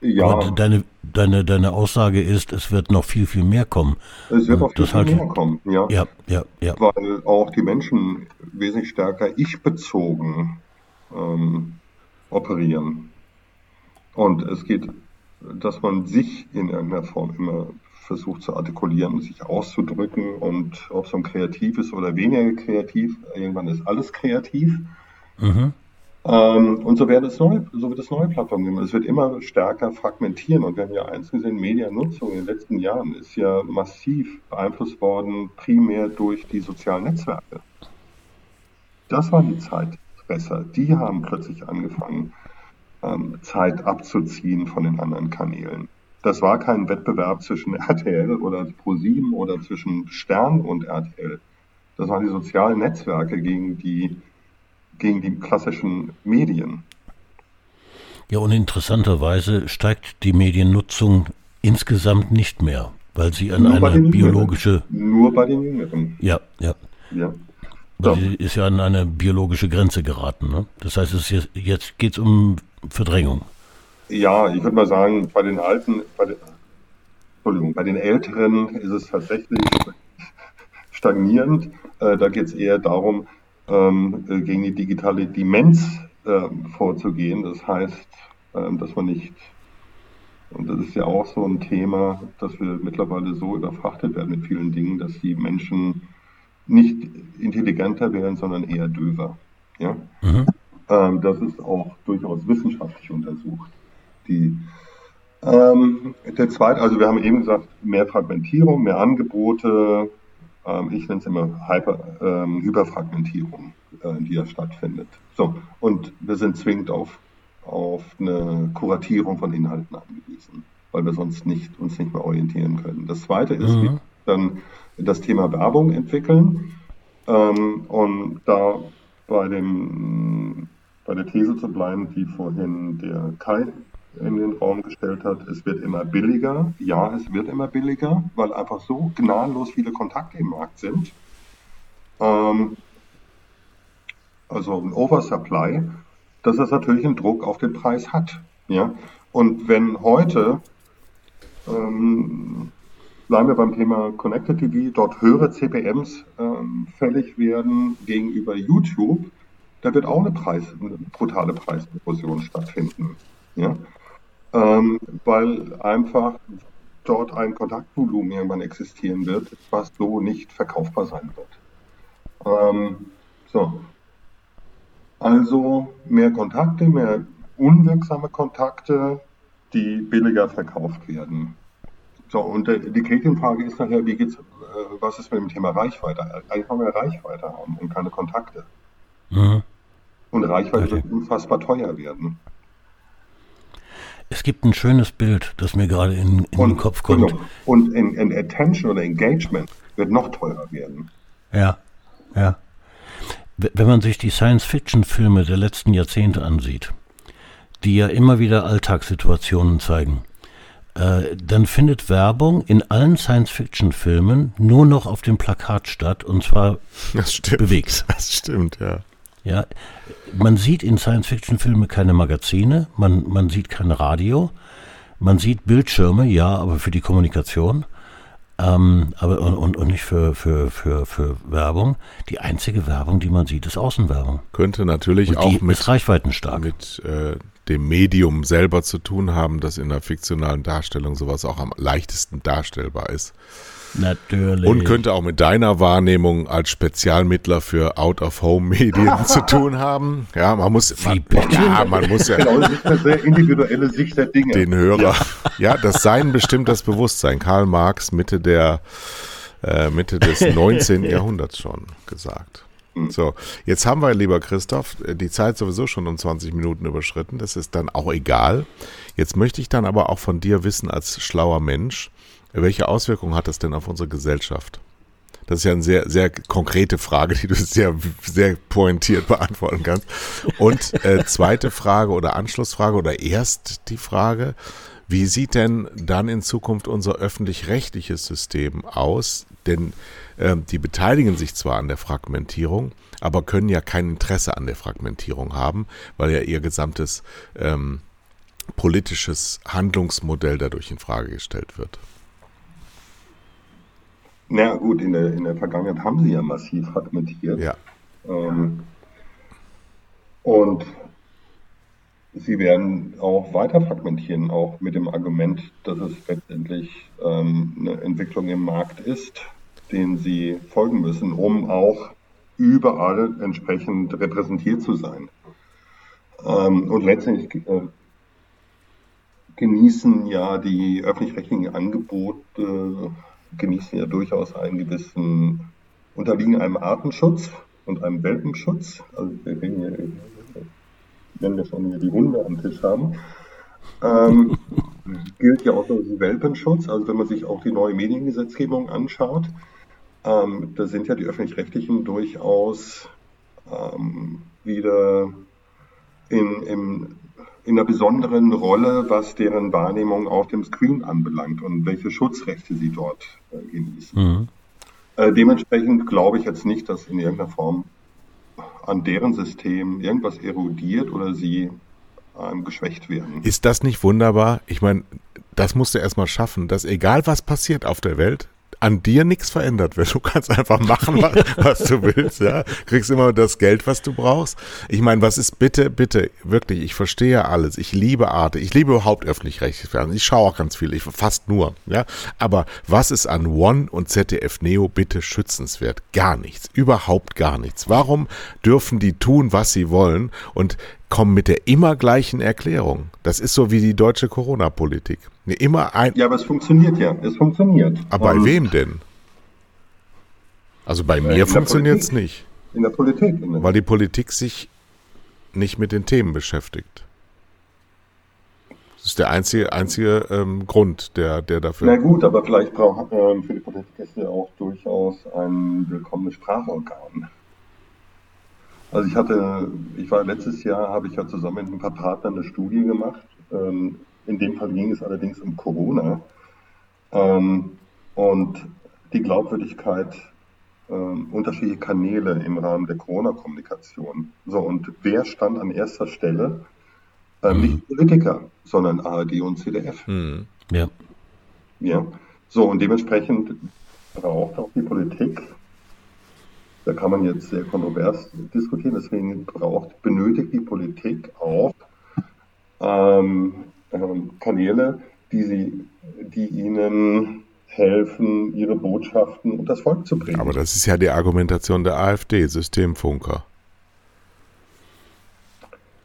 Ja. Aber deine, deine, deine Aussage ist, es wird noch viel, viel mehr kommen. Es wird noch viel, viel mehr kommen, ja. ja. Ja, ja, Weil auch die Menschen wesentlich stärker ich-bezogen ähm, operieren. Und es geht, dass man sich in irgendeiner Form immer versucht zu artikulieren, sich auszudrücken und ob so ein kreativ ist oder weniger kreativ, irgendwann ist alles kreativ. Mhm. Ähm, und so, wird es neue, so wird es neue Plattformen geben. Es wird immer stärker fragmentieren und wir haben ja eins gesehen, Mediennutzung in den letzten Jahren ist ja massiv beeinflusst worden, primär durch die sozialen Netzwerke. Das war die Zeitfresser. Die haben plötzlich angefangen, ähm, Zeit abzuziehen von den anderen Kanälen. Das war kein Wettbewerb zwischen RTL oder ProSieben oder zwischen Stern und RTL. Das waren die sozialen Netzwerke gegen die, gegen die klassischen Medien. Ja, und interessanterweise steigt die Mediennutzung insgesamt nicht mehr, weil sie an nur eine biologische. Nur bei den Jüngeren. Ja, ja. ja. So. Sie ist ja an eine biologische Grenze geraten. Ne? Das heißt, es jetzt, jetzt geht es um Verdrängung. Ja, ich würde mal sagen, bei den Alten, bei den, Entschuldigung, bei den Älteren ist es tatsächlich stagnierend. Äh, da geht es eher darum, ähm, äh, gegen die digitale Demenz äh, vorzugehen. Das heißt, ähm, dass man nicht, und das ist ja auch so ein Thema, dass wir mittlerweile so überfrachtet werden mit vielen Dingen, dass die Menschen nicht intelligenter werden, sondern eher döver. Ja? Mhm. Ähm, das ist auch durchaus wissenschaftlich untersucht die ähm, der zweite, also wir haben eben gesagt, mehr Fragmentierung, mehr Angebote, ähm, ich nenne es immer Hyper, ähm, Hyperfragmentierung, äh, die ja stattfindet. So, und wir sind zwingend auf, auf eine Kuratierung von Inhalten angewiesen, weil wir sonst nicht, uns nicht mehr orientieren können. Das zweite ist mhm. dann das Thema Werbung entwickeln. Ähm, und da bei dem bei der These zu bleiben, die vorhin der Kai in den Raum gestellt hat, es wird immer billiger. Ja, es wird immer billiger, weil einfach so gnadenlos viele Kontakte im Markt sind. Ähm, also ein Oversupply, dass das natürlich einen Druck auf den Preis hat. Ja? Und wenn heute, ähm, bleiben wir beim Thema Connected TV, dort höhere CPMs ähm, fällig werden gegenüber YouTube, da wird auch eine, Preis, eine brutale Preiserosion stattfinden. Ja? Ähm, weil einfach dort ein Kontaktvolumen irgendwann existieren wird, was so nicht verkaufbar sein wird. Ähm, so. Also mehr Kontakte, mehr unwirksame Kontakte, die billiger verkauft werden. So, und die Kritikfrage ist nachher, wie geht's, äh, was ist mit dem Thema Reichweite? Eigentlich wollen wir Reichweite haben und keine Kontakte. Mhm. Und Reichweite okay. wird unfassbar teuer werden. Es gibt ein schönes Bild, das mir gerade in, in und, den Kopf kommt. Genau. Und in, in Attention oder Engagement wird noch teurer werden. Ja, ja. Wenn man sich die Science-Fiction-Filme der letzten Jahrzehnte ansieht, die ja immer wieder Alltagssituationen zeigen, äh, dann findet Werbung in allen Science-Fiction-Filmen nur noch auf dem Plakat statt und zwar das stimmt, bewegt. Das stimmt, ja. Ja, man sieht in Science-Fiction-Filmen keine Magazine, man, man sieht kein Radio, man sieht Bildschirme, ja, aber für die Kommunikation. Ähm, aber und, und, und nicht für, für, für, für Werbung. Die einzige Werbung, die man sieht, ist Außenwerbung. Könnte natürlich auch mit, reichweitenstark. mit äh, dem Medium selber zu tun haben, dass in der fiktionalen Darstellung sowas auch am leichtesten darstellbar ist. Natürlich. Und könnte auch mit deiner Wahrnehmung als Spezialmittler für Out-of-Home-Medien [LAUGHS] zu tun haben. Ja, man muss, man, ja, man muss ja. Genau, eine sehr individuelle Sicht der Dinge. Den Hörer. Ja, ja das Sein bestimmt das Bewusstsein. Karl Marx, Mitte der, äh, Mitte des [LAUGHS] 19. Jahrhunderts schon gesagt. Hm. So, jetzt haben wir, lieber Christoph, die Zeit sowieso schon um 20 Minuten überschritten. Das ist dann auch egal. Jetzt möchte ich dann aber auch von dir wissen, als schlauer Mensch, welche Auswirkungen hat das denn auf unsere Gesellschaft? Das ist ja eine sehr, sehr konkrete Frage, die du sehr, sehr pointiert beantworten kannst. Und äh, zweite Frage oder Anschlussfrage oder erst die Frage, wie sieht denn dann in Zukunft unser öffentlich-rechtliches System aus? Denn äh, die beteiligen sich zwar an der Fragmentierung, aber können ja kein Interesse an der Fragmentierung haben, weil ja ihr gesamtes ähm, politisches Handlungsmodell dadurch in Frage gestellt wird. Na gut, in der, in der Vergangenheit haben sie ja massiv fragmentiert. Ja. Ähm, und sie werden auch weiter fragmentieren, auch mit dem Argument, dass es letztendlich ähm, eine Entwicklung im Markt ist, den sie folgen müssen, um auch überall entsprechend repräsentiert zu sein. Ähm, und letztendlich äh, genießen ja die öffentlich-rechtlichen Angebote genießen ja durchaus einen gewissen, unterliegen einem Artenschutz und einem Welpenschutz. Also wir reden hier, wenn wir schon hier die Hunde am Tisch haben, ähm, gilt ja auch der Welpenschutz. Also wenn man sich auch die neue Mediengesetzgebung anschaut, ähm, da sind ja die öffentlich-rechtlichen durchaus ähm, wieder in, im in einer besonderen Rolle, was deren Wahrnehmung auf dem Screen anbelangt und welche Schutzrechte sie dort äh, genießen. Mhm. Äh, dementsprechend glaube ich jetzt nicht, dass in irgendeiner Form an deren System irgendwas erodiert oder sie ähm, geschwächt werden. Ist das nicht wunderbar? Ich meine, das musst du erstmal schaffen, dass egal was passiert auf der Welt, an dir nichts verändert wird. Du kannst einfach machen, was, [LAUGHS] was, du willst, ja. Kriegst immer das Geld, was du brauchst. Ich meine, was ist bitte, bitte, wirklich, ich verstehe alles. Ich liebe Arte. Ich liebe überhaupt öffentlich-rechtliches Fernsehen. Ich schaue auch ganz viel. Ich fast nur, ja. Aber was ist an One und ZDF Neo bitte schützenswert? Gar nichts. Überhaupt gar nichts. Warum dürfen die tun, was sie wollen und kommen mit der immer gleichen Erklärung? Das ist so wie die deutsche Corona-Politik. Immer ein. Ja, aber es funktioniert ja. Es funktioniert. Aber bei wem denn? Also bei mir funktioniert es nicht. In der Politik. In der Weil die Politik sich nicht mit den Themen beschäftigt. Das ist der einzige, einzige ähm, Grund, der, der dafür. Na gut, aber vielleicht braucht ähm, für die Politik ist ja auch durchaus ein willkommenes Sprachorgan. Also ich hatte, ich war letztes Jahr, habe ich ja zusammen mit ein paar Partnern eine Studie gemacht ähm, in dem Fall ging es allerdings um Corona. Ähm, und die Glaubwürdigkeit ähm, unterschiedliche Kanäle im Rahmen der Corona-Kommunikation. So, und wer stand an erster Stelle? Ähm, nicht Politiker, sondern ARD und CDF. Mhm. Ja. Ja. So, und dementsprechend braucht auch die Politik, da kann man jetzt sehr kontrovers diskutieren, deswegen braucht, benötigt die Politik auch ähm, Kanäle, die sie, die ihnen helfen, ihre Botschaften und das Volk zu bringen. Aber das ist ja die Argumentation der AfD, Systemfunker.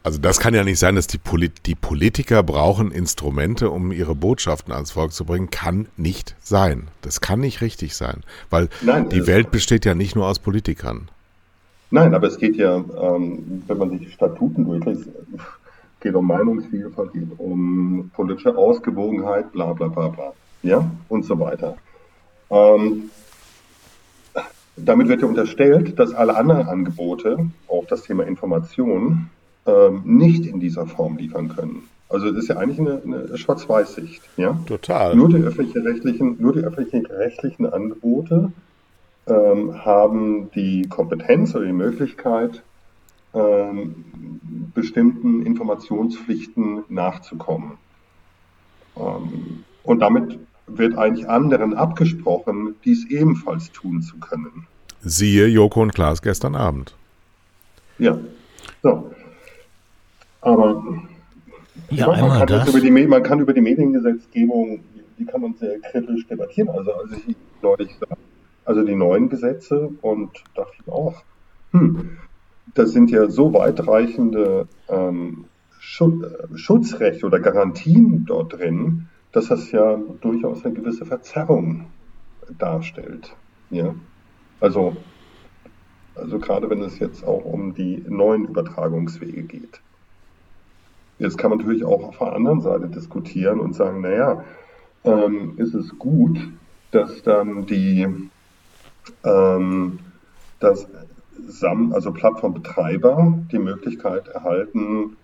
Also das kann ja nicht sein, dass die, Polit die Politiker brauchen Instrumente, um ihre Botschaften ans Volk zu bringen. Kann nicht sein. Das kann nicht richtig sein. Weil Nein, die Welt besteht ja nicht nur aus Politikern. Nein, aber es geht ja, ähm, wenn man sich Statuten durchliest, geht um Meinungsvielfalt, geht um politische Ausgewogenheit, bla bla bla bla ja, und so weiter. Ähm, damit wird ja unterstellt, dass alle anderen Angebote, auch das Thema Information, ähm, nicht in dieser Form liefern können. Also das ist ja eigentlich eine, eine Schwarz-Weiß-Sicht. Ja? Total. Nur die öffentlich-rechtlichen, nur die öffentlich-rechtlichen Angebote ähm, haben die Kompetenz oder die Möglichkeit, ähm, bestimmten Informationspflichten nachzukommen. Ähm, und damit wird eigentlich anderen abgesprochen, dies ebenfalls tun zu können. Siehe Joko und Klaas gestern Abend. Ja, so. Aber ja, meine, man, kann über die, man kann über die Mediengesetzgebung, die kann man sehr kritisch debattieren. Also als ich neulich also die neuen Gesetze und dachte ich auch, hm, das sind ja so weitreichende ähm, Schutzrechte oder Garantien dort drin, dass das ja durchaus eine gewisse Verzerrung darstellt. Ja? Also, also gerade wenn es jetzt auch um die neuen Übertragungswege geht. Jetzt kann man natürlich auch auf der anderen Seite diskutieren und sagen, naja, ähm, ist es gut, dass dann die ähm, dass SAM, also Plattformbetreiber, die Möglichkeit erhalten,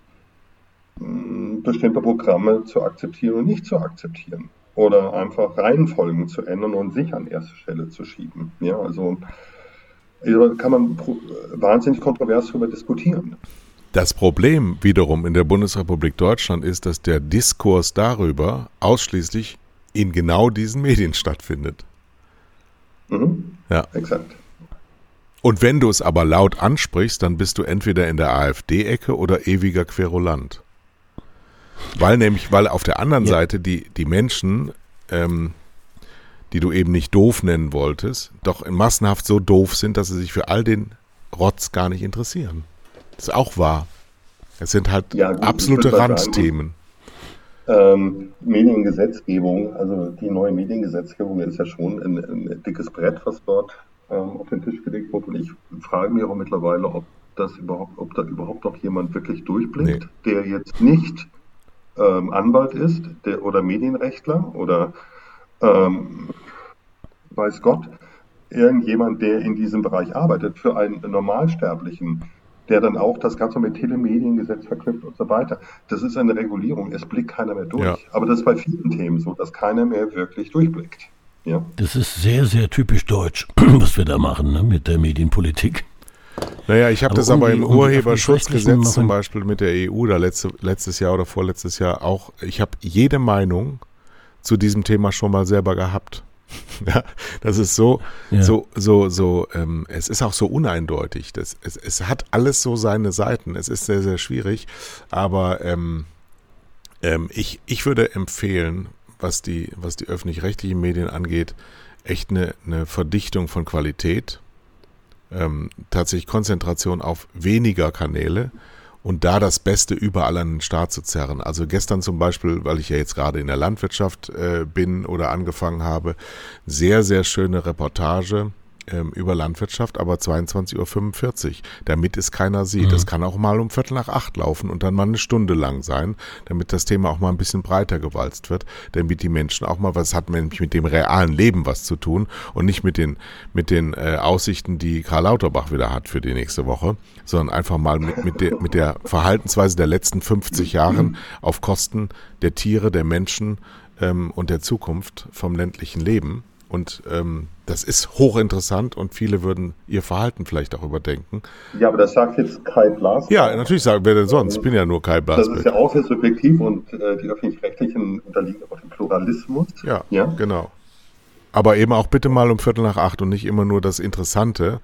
bestimmte Programme zu akzeptieren und nicht zu akzeptieren. Oder einfach Reihenfolgen zu ändern und sich an erste Stelle zu schieben. Ja, also kann man wahnsinnig kontrovers darüber diskutieren. Das Problem wiederum in der Bundesrepublik Deutschland ist, dass der Diskurs darüber ausschließlich in genau diesen Medien stattfindet. Mhm. Ja. Exakt. Und wenn du es aber laut ansprichst, dann bist du entweder in der AfD-Ecke oder ewiger Querulant. Weil nämlich, weil auf der anderen ja. Seite die, die Menschen, ähm, die du eben nicht doof nennen wolltest, doch massenhaft so doof sind, dass sie sich für all den Rotz gar nicht interessieren. Das ist auch wahr. Es sind halt ja, absolute Randthemen. Ähm, Mediengesetzgebung, also die neue Mediengesetzgebung ist ja schon ein, ein dickes Brett, was dort ähm, auf den Tisch gelegt wurde. Und ich frage mich auch mittlerweile, ob das überhaupt, ob da überhaupt noch jemand wirklich durchblickt, nee. der jetzt nicht ähm, Anwalt ist der, oder Medienrechtler oder ähm, weiß Gott, irgendjemand, der in diesem Bereich arbeitet, für einen Normalsterblichen, der dann auch das Ganze mit Telemediengesetz verknüpft und so weiter. Das ist eine Regulierung, es blickt keiner mehr durch. Ja. Aber das ist bei vielen Themen so, dass keiner mehr wirklich durchblickt. Ja. Das ist sehr, sehr typisch deutsch, [CLEARS THROAT] was wir da machen ne, mit der Medienpolitik. Naja, ich habe das aber im Urheberschutzgesetz zum Beispiel mit der EU da letzte, letztes Jahr oder vorletztes Jahr auch, ich habe jede Meinung zu diesem Thema schon mal selber gehabt. [LAUGHS] Ja, das ist so, ja. so, so, so, ähm, es ist auch so uneindeutig. Das, es, es hat alles so seine Seiten. Es ist sehr, sehr schwierig. Aber ähm, ähm, ich, ich würde empfehlen, was die, was die öffentlich-rechtlichen Medien angeht, echt eine, eine Verdichtung von Qualität ähm, tatsächlich Konzentration auf weniger Kanäle und da das Beste überall an den Start zu zerren. Also gestern zum Beispiel, weil ich ja jetzt gerade in der Landwirtschaft äh, bin oder angefangen habe, sehr, sehr schöne Reportage ähm, über Landwirtschaft, aber 22.45 Uhr, damit es keiner sieht. Mhm. kann auch mal um Viertel nach acht laufen und dann mal eine Stunde lang sein, damit das Thema auch mal ein bisschen breiter gewalzt wird, damit die Menschen auch mal, was hat nämlich mit dem realen Leben was zu tun und nicht mit den, mit den äh, Aussichten, die Karl Lauterbach wieder hat für die nächste Woche, sondern einfach mal mit, mit, der, mit der Verhaltensweise der letzten 50 Jahren auf Kosten der Tiere, der Menschen ähm, und der Zukunft vom ländlichen Leben Und ähm, das ist hochinteressant und viele würden ihr Verhalten vielleicht auch überdenken. Ja, aber das sagt jetzt Kai Blas. Ja, natürlich sagen wer denn sonst? Ich bin ja nur Kai Blas. Das ist ja auch sehr subjektiv und äh, die öffentlich-rechtlichen unterliegen aber dem Pluralismus. Ja, ja, genau. Aber eben auch bitte mal um Viertel nach acht und nicht immer nur das Interessante,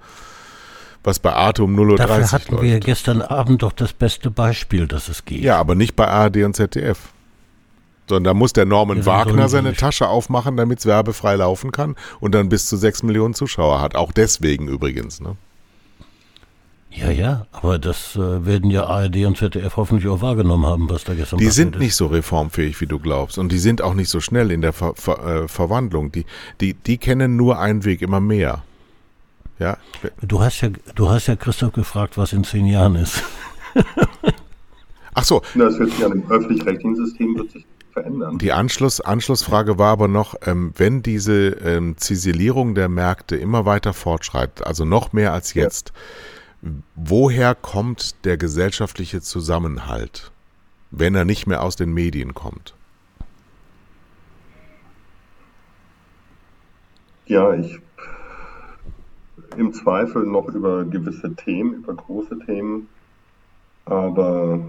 was bei Arte um 0.30 Uhr Dafür hatten läuft. wir gestern Abend doch das beste Beispiel, dass es geht. Ja, aber nicht bei ARD und ZDF. Sondern da muss der Norman Ja, Wagner seine Tasche aufmachen, damit es werbefrei laufen kann und dann bis zu sechs Millionen Zuschauer hat. Auch deswegen übrigens. Ne? Ja, ja, aber das äh, werden ja ARD und ZDF hoffentlich auch wahrgenommen haben, was da gestern Die passiert sind ist. nicht so reformfähig, wie du glaubst. Und die sind auch nicht so schnell in der Ver Ver äh, Verwandlung. Die, die, die kennen nur einen Weg, immer mehr. Ja, Du hast ja, du hast ja Christoph gefragt, was in zehn Jahren ist. ach so, Das wird sich an dem öffentlich-rechtlichen System wird sich verändern. Die Anschluss, Anschlussfrage war aber noch, ähm, wenn diese ähm, Ziselierung der Märkte immer weiter fortschreitet, also noch mehr als jetzt, woher kommt der gesellschaftliche Zusammenhalt, wenn er nicht mehr aus den Medien kommt? Ja, ich im Zweifel noch über gewisse Themen, über große Themen, aber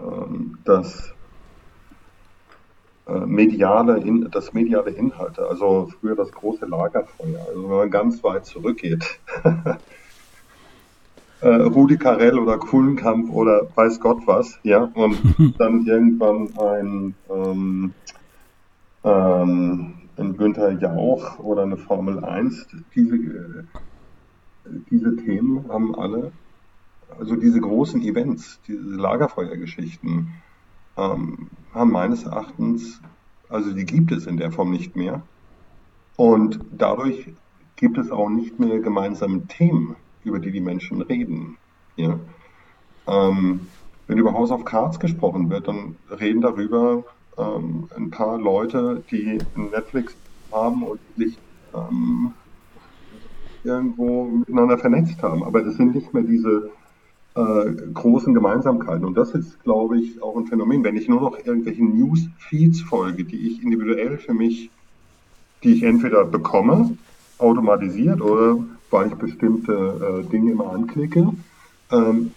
ähm, das mediale, in, das mediale Inhalte, also früher das große Lagerfeuer, also wenn man ganz weit zurückgeht, [LAUGHS] äh, Rudi Carell oder Kuhlenkampf oder weiß Gott was, ja, und [LAUGHS] dann irgendwann ein ähm, ähm, ein Günther Jauch oder eine Formel 1, diese, äh, diese Themen haben alle, also diese großen Events, diese Lagerfeuergeschichten, ähm, haben meines Erachtens, also die gibt es in der Form nicht mehr. Und dadurch gibt es auch nicht mehr gemeinsame Themen, über die die Menschen reden. Ja? Ähm, wenn über House of Cards gesprochen wird, dann reden darüber ähm, ein paar Leute, die Netflix haben und sich ähm, irgendwo miteinander vernetzt haben. Aber es sind nicht mehr diese äh, großen Gemeinsamkeiten. Und das ist, glaube ich, auch ein Phänomen. Wenn ich nur noch irgendwelchen News-Feeds folge, die ich individuell für mich, die ich entweder bekomme, automatisiert oder weil ich bestimmte äh, Dinge immer anklicke, ähm,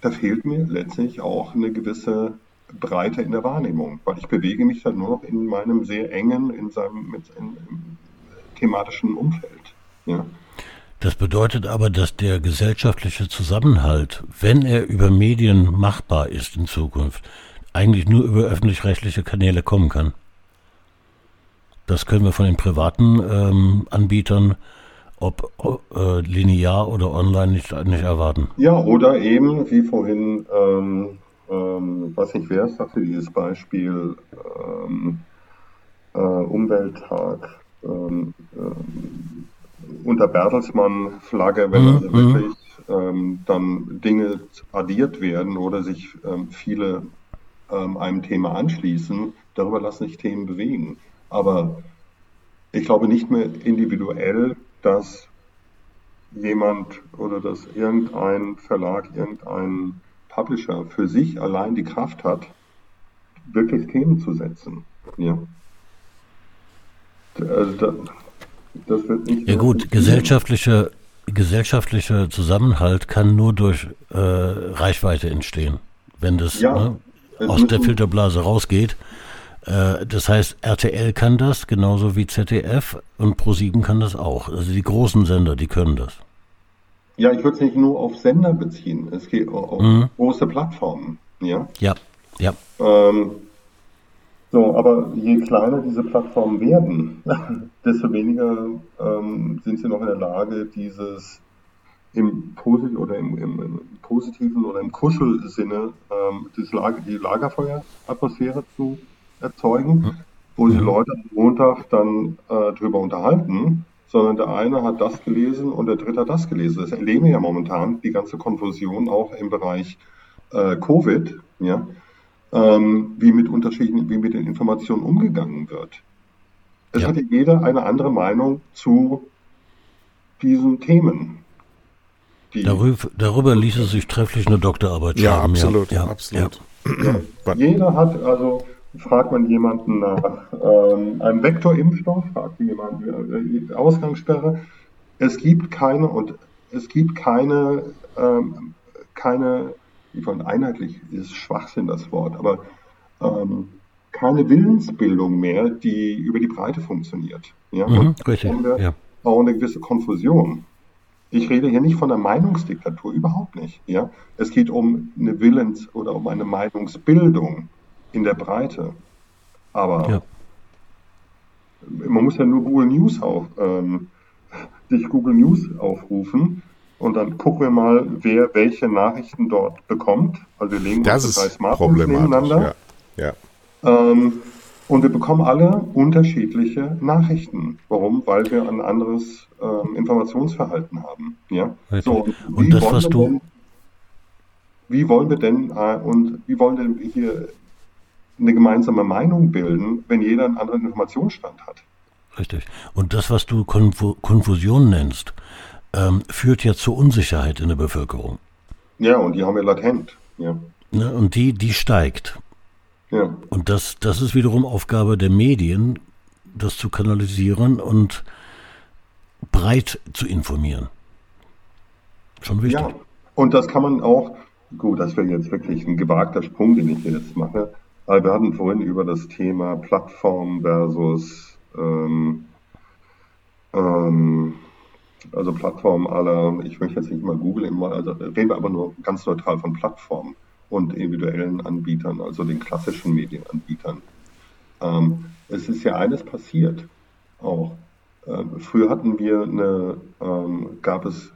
da fehlt mir letztlich auch eine gewisse Breite in der Wahrnehmung, weil ich bewege mich dann nur noch in meinem sehr engen, in seinem mit, in, thematischen Umfeld. Ja. Das bedeutet aber, dass der gesellschaftliche Zusammenhalt, wenn er über Medien machbar ist in Zukunft, eigentlich nur über öffentlich-rechtliche Kanäle kommen kann. Das können wir von den privaten ähm, Anbietern, ob äh, linear oder online, nicht, nicht erwarten. ja, oder eben, wie vorhin, ähm, ähm, weiß nicht wer, sagte dieses Beispiel, ähm, äh, Umwelttag, ähm, ähm, unter Bertelsmann-Flagge, wenn Mhm, also mhm. wirklich ähm, dann Dinge addiert werden oder sich ähm, viele ähm, einem Thema anschließen, darüber lassen sich Themen bewegen. Aber ich glaube nicht mehr individuell, dass jemand oder dass irgendein Verlag, irgendein Publisher für sich allein die Kraft hat, wirklich Themen zu setzen. Ja. Also da, das wird nicht Ja gut, funktionieren. gesellschaftlicher Zusammenhalt kann nur durch äh, Reichweite entstehen, wenn das Ja, ne, aus der Filterblase rausgeht. Äh, das heißt, RTL kann das genauso wie ZDF und Pro7 kann das auch. Also die großen Sender, die können das. Ja, ich würde es nicht nur auf Sender beziehen. Es geht auch auf Mhm. große Plattformen. Ja. Ja, ja. Ähm, so, aber je kleiner diese Plattformen werden, [LAUGHS] desto weniger ähm, sind sie noch in der Lage, dieses im, Posi oder im, im, im positiven oder im Kuschelsinne ähm, das Lager, die Lagerfeueratmosphäre zu erzeugen, wo sich Leute am Montag dann äh, drüber unterhalten, sondern der eine hat das gelesen und der dritte hat das gelesen. Das erleben wir ja momentan, die ganze Konfusion auch im Bereich äh, Covid, ja, ähm, wie mit Unterschieden, wie mit den Informationen umgegangen wird. Es Ja. hat ja jeder eine andere Meinung zu diesen Themen. Die, Darüber, darüber ließe sich trefflich eine Doktorarbeit Ja, schreiben. absolut, ja, absolut. ja, [CLEARS THROAT] jeder hat also fragt man jemanden nach ähm, einem Vektorimpfstoff, fragt jemanden äh, Ausgangssperre. Es gibt keine und es gibt keine, ähm, keine, wollte einheitlich ist Schwachsinn das Wort, aber ähm, keine Willensbildung mehr, die über die Breite funktioniert. Ja? Mhm, richtig, wir ja. auch eine gewisse Konfusion. Ich rede hier nicht von einer Meinungsdiktatur, überhaupt nicht. Ja? Es geht um eine Willens- oder um eine Meinungsbildung in der Breite. Aber Ja. man muss ja nur Google News auf, ähm, [LAUGHS] sich Google News aufrufen und dann gucken wir mal, wer welche Nachrichten dort bekommt. Also wir legen Das unsere drei ist nebeneinander. Ja. ja. Ähm, und wir bekommen alle unterschiedliche Nachrichten. Warum? Weil wir ein anderes ähm, Informationsverhalten haben. Ja? Richtig. So, Und wie das, wollen was wir du- Denn, wie wollen wir denn äh, und wie wollen wir denn hier eine gemeinsame Meinung bilden, wenn jeder einen anderen Informationsstand hat? Richtig. Und das, was du Konfu Konfusion nennst, ähm, führt ja zur Unsicherheit in der Bevölkerung. Ja, und die haben wir latent. Ja. Ne? Und die, die steigt. Ja. Und das, das ist wiederum Aufgabe der Medien, das zu kanalisieren und breit zu informieren. Schon wichtig. Ja, und das kann man auch, gut, das wäre jetzt wirklich ein gewagter Sprung, den ich hier jetzt mache, aber wir hatten vorhin über das Thema Plattform versus, ähm, ähm, also Plattform aller, ich möchte jetzt nicht mal Google immer, also reden wir aber nur ganz neutral von Plattformen und individuellen Anbietern, also den klassischen Medienanbietern. Ähm, es ist ja eines passiert auch. Ähm, früher hatten wir eine, ähm, gab es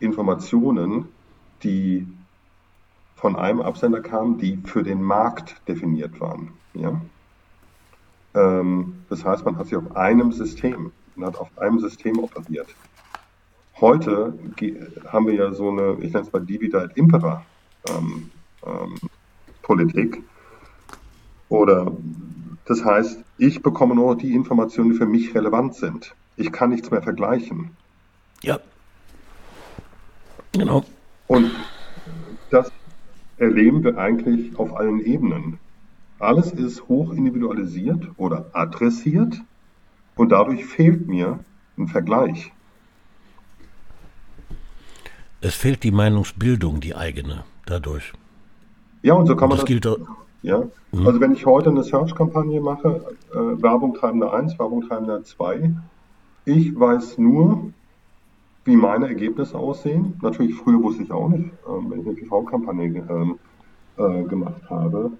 Informationen, die von einem Absender kamen, die für den Markt definiert waren. Ja? Ähm, das heißt, man hat sich auf einem System, man hat auf einem System operiert. Heute haben wir ja so eine, ich nenne es mal Divida et Impera ähm, ähm, Politik. Oder das heißt, ich bekomme nur die Informationen, die für mich relevant sind. Ich kann nichts mehr vergleichen. Ja. Genau. Und das erleben wir eigentlich auf allen Ebenen. Alles ist hoch individualisiert oder adressiert und dadurch fehlt mir ein Vergleich. Es fehlt die Meinungsbildung, die eigene, dadurch. Ja, und so kann man das das, gilt auch. ja. Also wenn ich heute eine Search-Kampagne mache, äh, Werbung treibender 1, Werbung treibender 2, ich weiß nur, wie meine Ergebnisse aussehen. Natürlich früher wusste ich auch nicht, ähm, wenn ich eine TV-Kampagne ähm, äh, gemacht habe,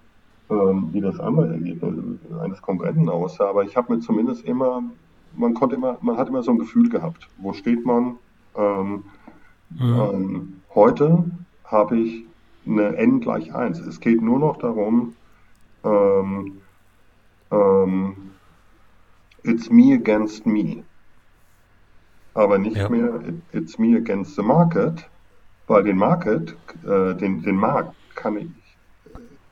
ähm, wie das andere Ergebnis eines Konkurrenten aussah. Aber ich habe mir zumindest immer, man konnte immer, man hat immer so ein Gefühl gehabt, wo steht man. Ähm, ähm, heute habe ich eine n gleich 1. Es geht nur noch darum, ähm, ähm, it's me against me. Aber nicht Ja. mehr it- it's me against the market, weil den Market, äh, den, den Markt kann ich,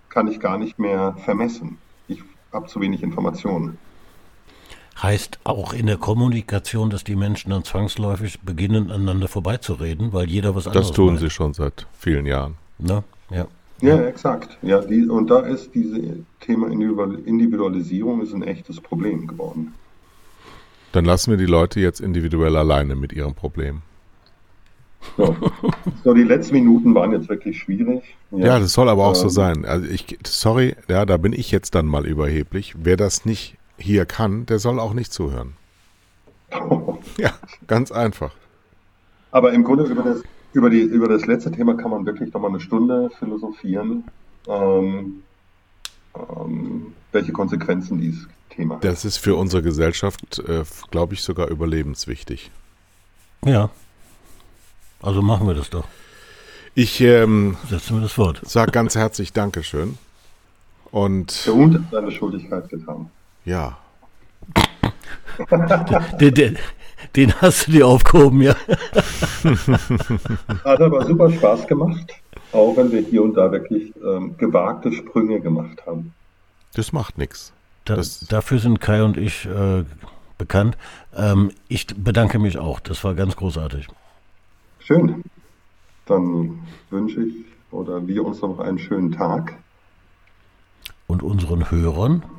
kann ich gar nicht mehr vermessen. Ich habe zu wenig Informationen. Heißt auch in der Kommunikation, dass die Menschen dann zwangsläufig beginnen, aneinander vorbeizureden, weil jeder was anderes Das tun meint. sie schon seit vielen Jahren. Ne? Ja. Ja, exakt. Ja, die, und da ist dieses Thema Individual- Individualisierung ist ein echtes Problem geworden. Dann lassen wir die Leute jetzt individuell alleine mit ihrem Problem. So. so, die letzten Minuten waren jetzt wirklich schwierig. Ja, das soll aber auch so Ähm, sein. Also ich, sorry, ja, da bin ich jetzt dann mal überheblich. Wer das nicht hier kann, der soll auch nicht zuhören. [LAUGHS] Ja, ganz einfach. Aber im Grunde über das, über, die, über das letzte Thema kann man wirklich nochmal eine Stunde philosophieren, ähm, ähm, welche Konsequenzen dieses Thema hat. Das ist für unsere Gesellschaft, äh, glaube ich, sogar überlebenswichtig. Ja. Also machen wir das doch. Ich ähm, Setzen wir das Wort. sage ganz herzlich Dankeschön. Und Der Hund hat seine Schuldigkeit getan. Ja, Den, den, den hast du dir aufgehoben, ja. Hat aber super Spaß gemacht, auch wenn wir hier und da wirklich ähm, gewagte Sprünge gemacht haben. das macht nichts. Da, dafür sind Kai und ich äh, bekannt. Ähm, ich bedanke mich auch. Das war ganz großartig. Schön. Dann wünsche ich oder wir uns noch einen schönen Tag. und unseren Hörern